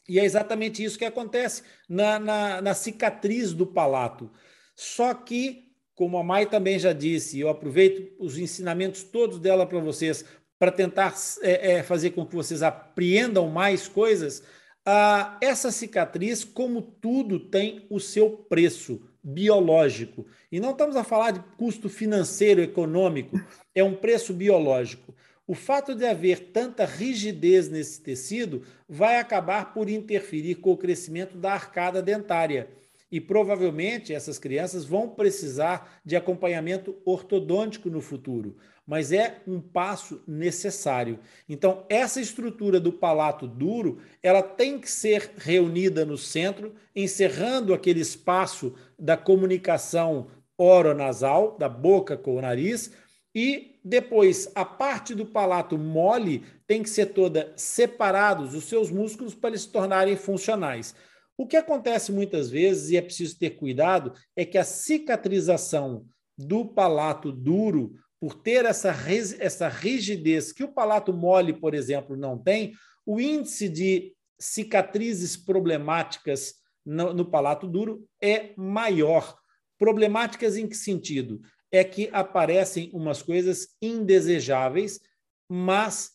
E é exatamente isso que acontece na, na, na cicatriz do palato. Só que, como a Mai também já disse, eu aproveito os ensinamentos todos dela para vocês, para tentar é, é, fazer com que vocês apreendam mais coisas. Ah, essa cicatriz, como tudo, tem o seu preço biológico. E não estamos a falar de custo financeiro, econômico, é um preço biológico. O fato de haver tanta rigidez nesse tecido vai acabar por interferir com o crescimento da arcada dentária. E provavelmente essas crianças vão precisar de acompanhamento ortodôntico no futuro, mas é um passo necessário. Então, essa estrutura do palato duro, ela tem que ser reunida no centro, encerrando aquele espaço da comunicação oronasal, da boca com o nariz, e depois a parte do palato mole tem que ser toda separados os seus músculos para eles se tornarem funcionais. O que acontece muitas vezes, e é preciso ter cuidado, é que a cicatrização do palato duro, por ter essa, essa rigidez que o palato mole, por exemplo, não tem, o índice de cicatrizes problemáticas no, no palato duro é maior. Problemáticas em que sentido? é que aparecem umas coisas indesejáveis, mas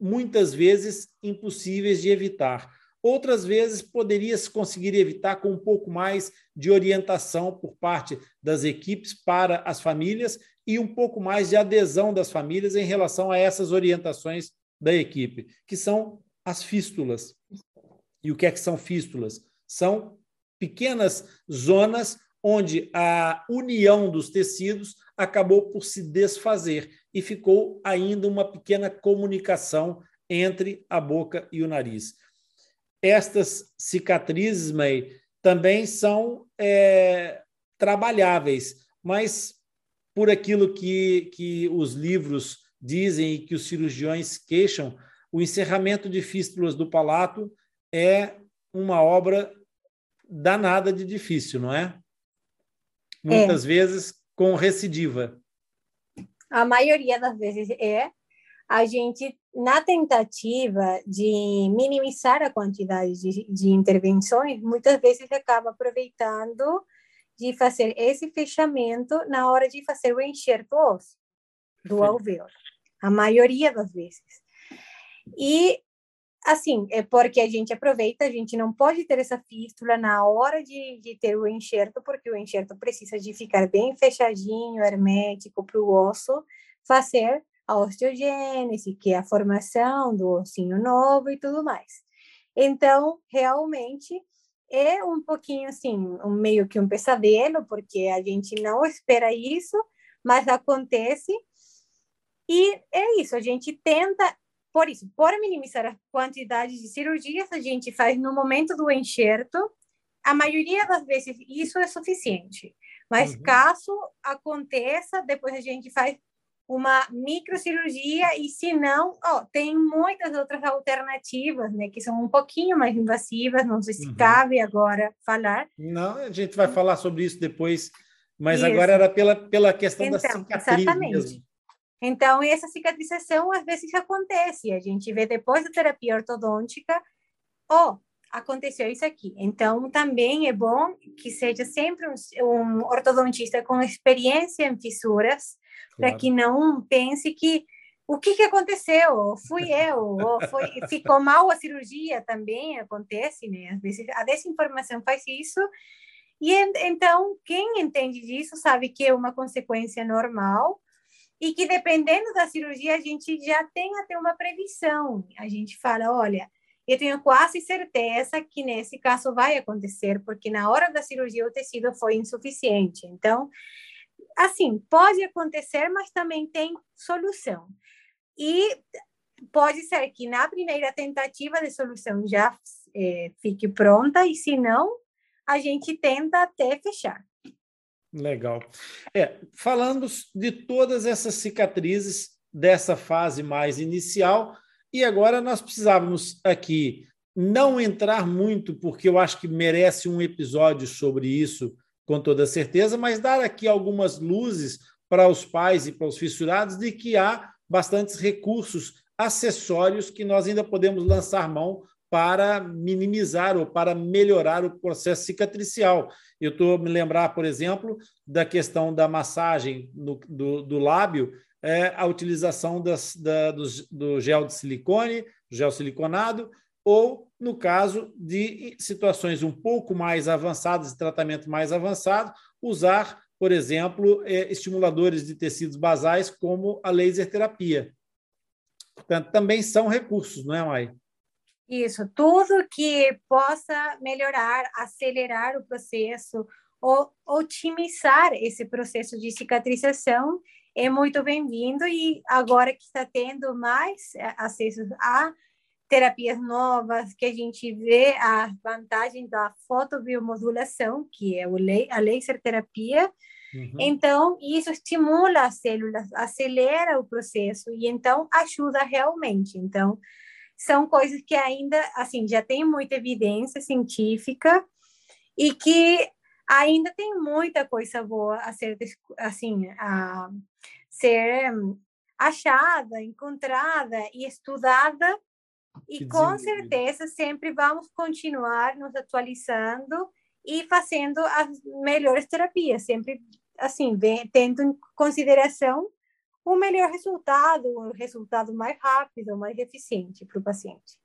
muitas vezes impossíveis de evitar. Outras vezes poderia se conseguir evitar com um pouco mais de orientação por parte das equipes para as famílias e um pouco mais de adesão das famílias em relação a essas orientações da equipe, que são as fístulas. E o que é que são fístulas? São pequenas zonas onde a união dos tecidos acabou por se desfazer e ficou ainda uma pequena comunicação entre a boca e o nariz. Estas cicatrizes, May, também são é, trabalháveis, mas por aquilo que, que os livros dizem e que os cirurgiões queixam, o encerramento de fístulas do palato é uma obra danada de difícil, não é? muitas é. vezes com recidiva. A maioria das vezes é. A gente, na tentativa de minimizar a quantidade de, de intervenções, muitas vezes acaba aproveitando de fazer esse fechamento na hora de fazer o enxerto ósseo do alvéolo. A maioria das vezes. E assim, é porque a gente aproveita, a gente não pode ter essa fístula na hora de, de ter o enxerto, porque o enxerto precisa de ficar bem fechadinho, hermético, para o osso fazer a osteogênese, que é a formação do ossinho novo e tudo mais. Então, realmente, é um pouquinho assim, um, meio que um pesadelo, porque a gente não espera isso, mas acontece. E é isso, a gente tenta por isso, para minimizar a quantidade de cirurgias, a gente faz no momento do enxerto. A maioria das vezes isso é suficiente. Mas uhum. caso aconteça, depois a gente faz uma microcirurgia e se não, tem muitas outras alternativas, né, que são um pouquinho mais invasivas, não sei se uhum. cabe agora falar. Não, a gente vai falar sobre isso depois, mas isso. agora era pela, pela questão então, da cicatriz exatamente. mesmo. Então, essa cicatrização às vezes acontece. A gente vê depois da terapia ortodôntica, oh, aconteceu isso aqui. Então, também é bom que seja sempre um, um ortodontista com experiência em fissuras, claro. para que não pense que o que, que aconteceu? Fui eu, ou foi, ficou mal a cirurgia também acontece, né? Às vezes a desinformação faz isso. E então, quem entende disso sabe que é uma consequência normal e que dependendo da cirurgia a gente já tem até uma previsão. A gente fala, olha, eu tenho quase certeza que nesse caso vai acontecer, porque na hora da cirurgia o tecido foi insuficiente. Então, assim, pode acontecer, mas também tem solução. E pode ser que na primeira tentativa de solução já é, fique pronta, e se não, a gente tenta até fechar. Legal. É, falando de todas essas cicatrizes dessa fase mais inicial E agora nós precisávamos aqui não entrar muito, porque eu acho que merece um episódio sobre isso, com toda certeza, mas dar aqui algumas luzes para os pais e para os fissurados de que há bastantes recursos acessórios que nós ainda podemos lançar mão para minimizar ou para melhorar o processo cicatricial. Eu estou me lembrar, por exemplo, da questão da massagem no, do, do lábio, é, a utilização das, da, do, do gel de silicone, gel siliconado, ou, no caso de situações um pouco mais avançadas, de tratamento mais avançado, usar, por exemplo, é, estimuladores de tecidos basais, como a laser terapia. Portanto, também são recursos, não é, Mai? Isso, tudo que possa melhorar, acelerar o processo ou otimizar esse processo de cicatrização é muito bem-vindo e agora que está tendo mais é, acesso a terapias novas, que a gente vê a vantagem da fotobiomodulação, que é a laser terapia, Uhum. Então, isso estimula as células, acelera o processo e então ajuda realmente. Então, são coisas que ainda, assim, já tem muita evidência científica e que ainda tem muita coisa boa a ser, assim, a ser achada, encontrada e estudada e com certeza sempre vamos continuar nos atualizando e fazendo as melhores terapias, sempre assim, tendo em consideração o melhor resultado, o resultado mais rápido, mais eficiente para o paciente.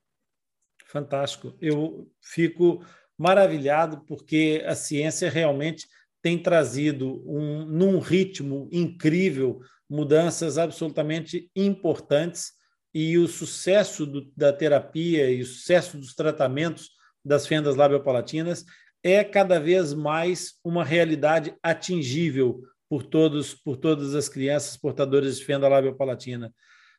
Fantástico. Eu fico maravilhado porque a ciência realmente tem trazido um, num ritmo incrível mudanças absolutamente importantes e o sucesso do, da terapia e o sucesso dos tratamentos das fendas labiopalatinas é cada vez mais uma realidade atingível por todos, por todas as crianças portadoras de fenda labiopalatina.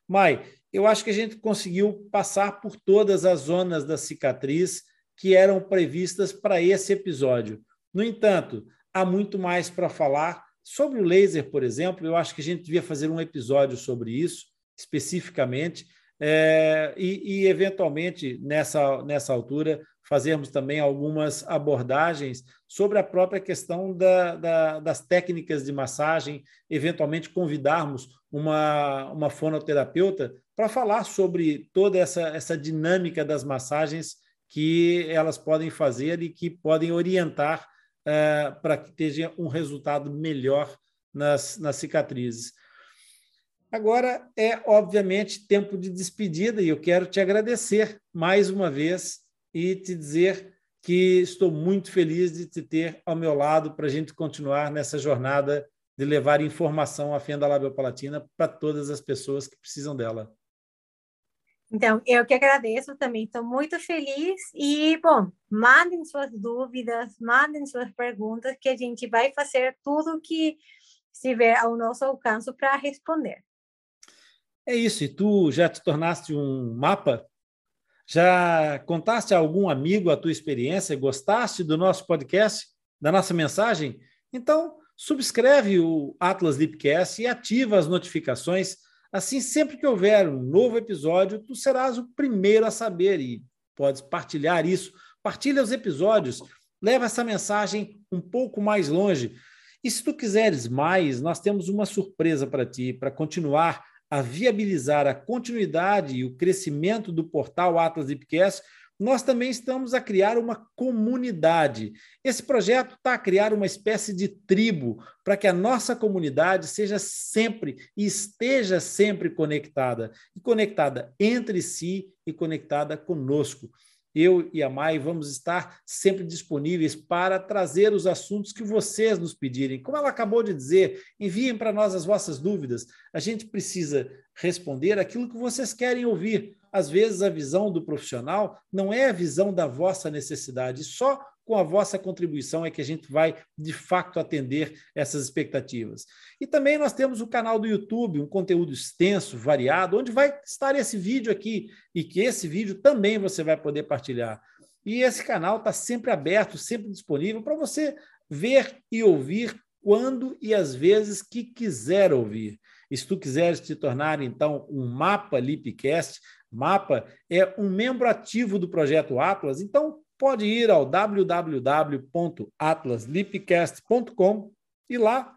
Mai, eu acho que a gente conseguiu passar por todas as zonas da cicatriz que eram previstas para esse episódio. No entanto, há muito mais para falar sobre o laser, por exemplo. Eu acho que a gente devia fazer um episódio sobre isso especificamente é, e, e, eventualmente nessa nessa altura fazermos também algumas abordagens sobre a própria questão da, da, das técnicas de massagem, eventualmente convidarmos uma, uma fonoterapeuta para falar sobre toda essa, essa dinâmica das massagens que elas podem fazer e que podem orientar uh, para que tenha um resultado melhor nas, nas cicatrizes. Agora é, obviamente, tempo de despedida e eu quero te agradecer mais uma vez e te dizer que estou muito feliz de te ter ao meu lado para a gente continuar nessa jornada de levar informação à fenda labiopalatina para todas as pessoas que precisam dela. Então, eu que agradeço também, estou muito feliz e, bom, mandem suas dúvidas, mandem suas perguntas, que a gente vai fazer tudo que estiver ao nosso alcance para responder. É isso, e tu já te tornaste um mapa já contaste a algum amigo a tua experiência? Gostaste do nosso podcast, da nossa mensagem? Então, subscreve o Atlas Lipcast e ativa as notificações. Assim, sempre que houver um novo episódio, tu serás o primeiro a saber e podes partilhar isso. Partilha os episódios, leva essa mensagem um pouco mais longe. E se tu quiseres mais, nós temos uma surpresa para ti, para continuar a viabilizar a continuidade e o crescimento do portal Atlas Ipcast, nós também estamos a criar uma comunidade. Esse projeto está a criar uma espécie de tribo para que a nossa comunidade seja sempre e esteja sempre conectada e conectada entre si e conectada conosco eu e a Mai vamos estar sempre disponíveis para trazer os assuntos que vocês nos pedirem. Como ela acabou de dizer, enviem para nós as vossas dúvidas. A gente precisa responder aquilo que vocês querem ouvir. Às vezes, a visão do profissional não é a visão da vossa necessidade. Só com a vossa contribuição é que a gente vai, de fato, atender essas expectativas. E também nós temos o canal do YouTube, um conteúdo extenso, variado, onde vai estar esse vídeo aqui e que esse vídeo também você vai poder partilhar. E esse canal está sempre aberto, sempre disponível para você ver e ouvir quando e às vezes que quiser ouvir. E se tu quiseres te tornar, então, um mapa Lipcast, Mapa é um membro ativo do projeto Atlas, então pode ir ao www.atlaslipcast.com e lá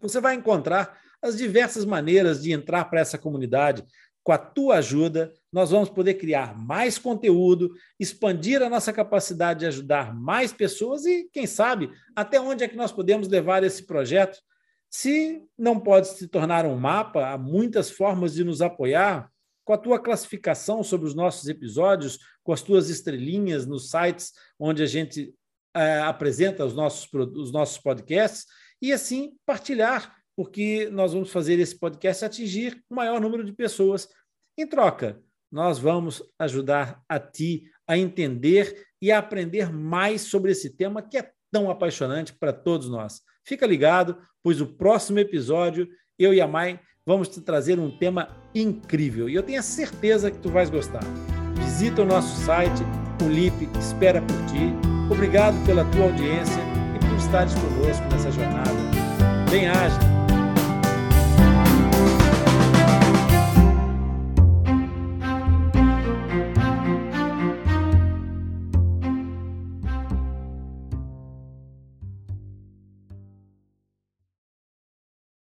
você vai encontrar as diversas maneiras de entrar para essa comunidade. Com a tua ajuda, nós vamos poder criar mais conteúdo, expandir a nossa capacidade de ajudar mais pessoas e, quem sabe, até onde é que nós podemos levar esse projeto. Se não pode se tornar um mapa, há muitas formas de nos apoiar com a tua classificação sobre os nossos episódios, com as tuas estrelinhas nos sites onde a gente é, apresenta os nossos, os nossos podcasts, e assim partilhar, porque nós vamos fazer esse podcast atingir o maior número de pessoas. Em troca, nós vamos ajudar a ti a entender e a aprender mais sobre esse tema que é tão apaixonante para todos nós. Fica ligado, pois o próximo episódio, eu e a Mai vamos te trazer um tema incrível e eu tenho a certeza que tu vais gostar. Visita o nosso site, o LIP espera por ti. Obrigado pela tua audiência e por estares conosco nessa jornada. Bem-aja!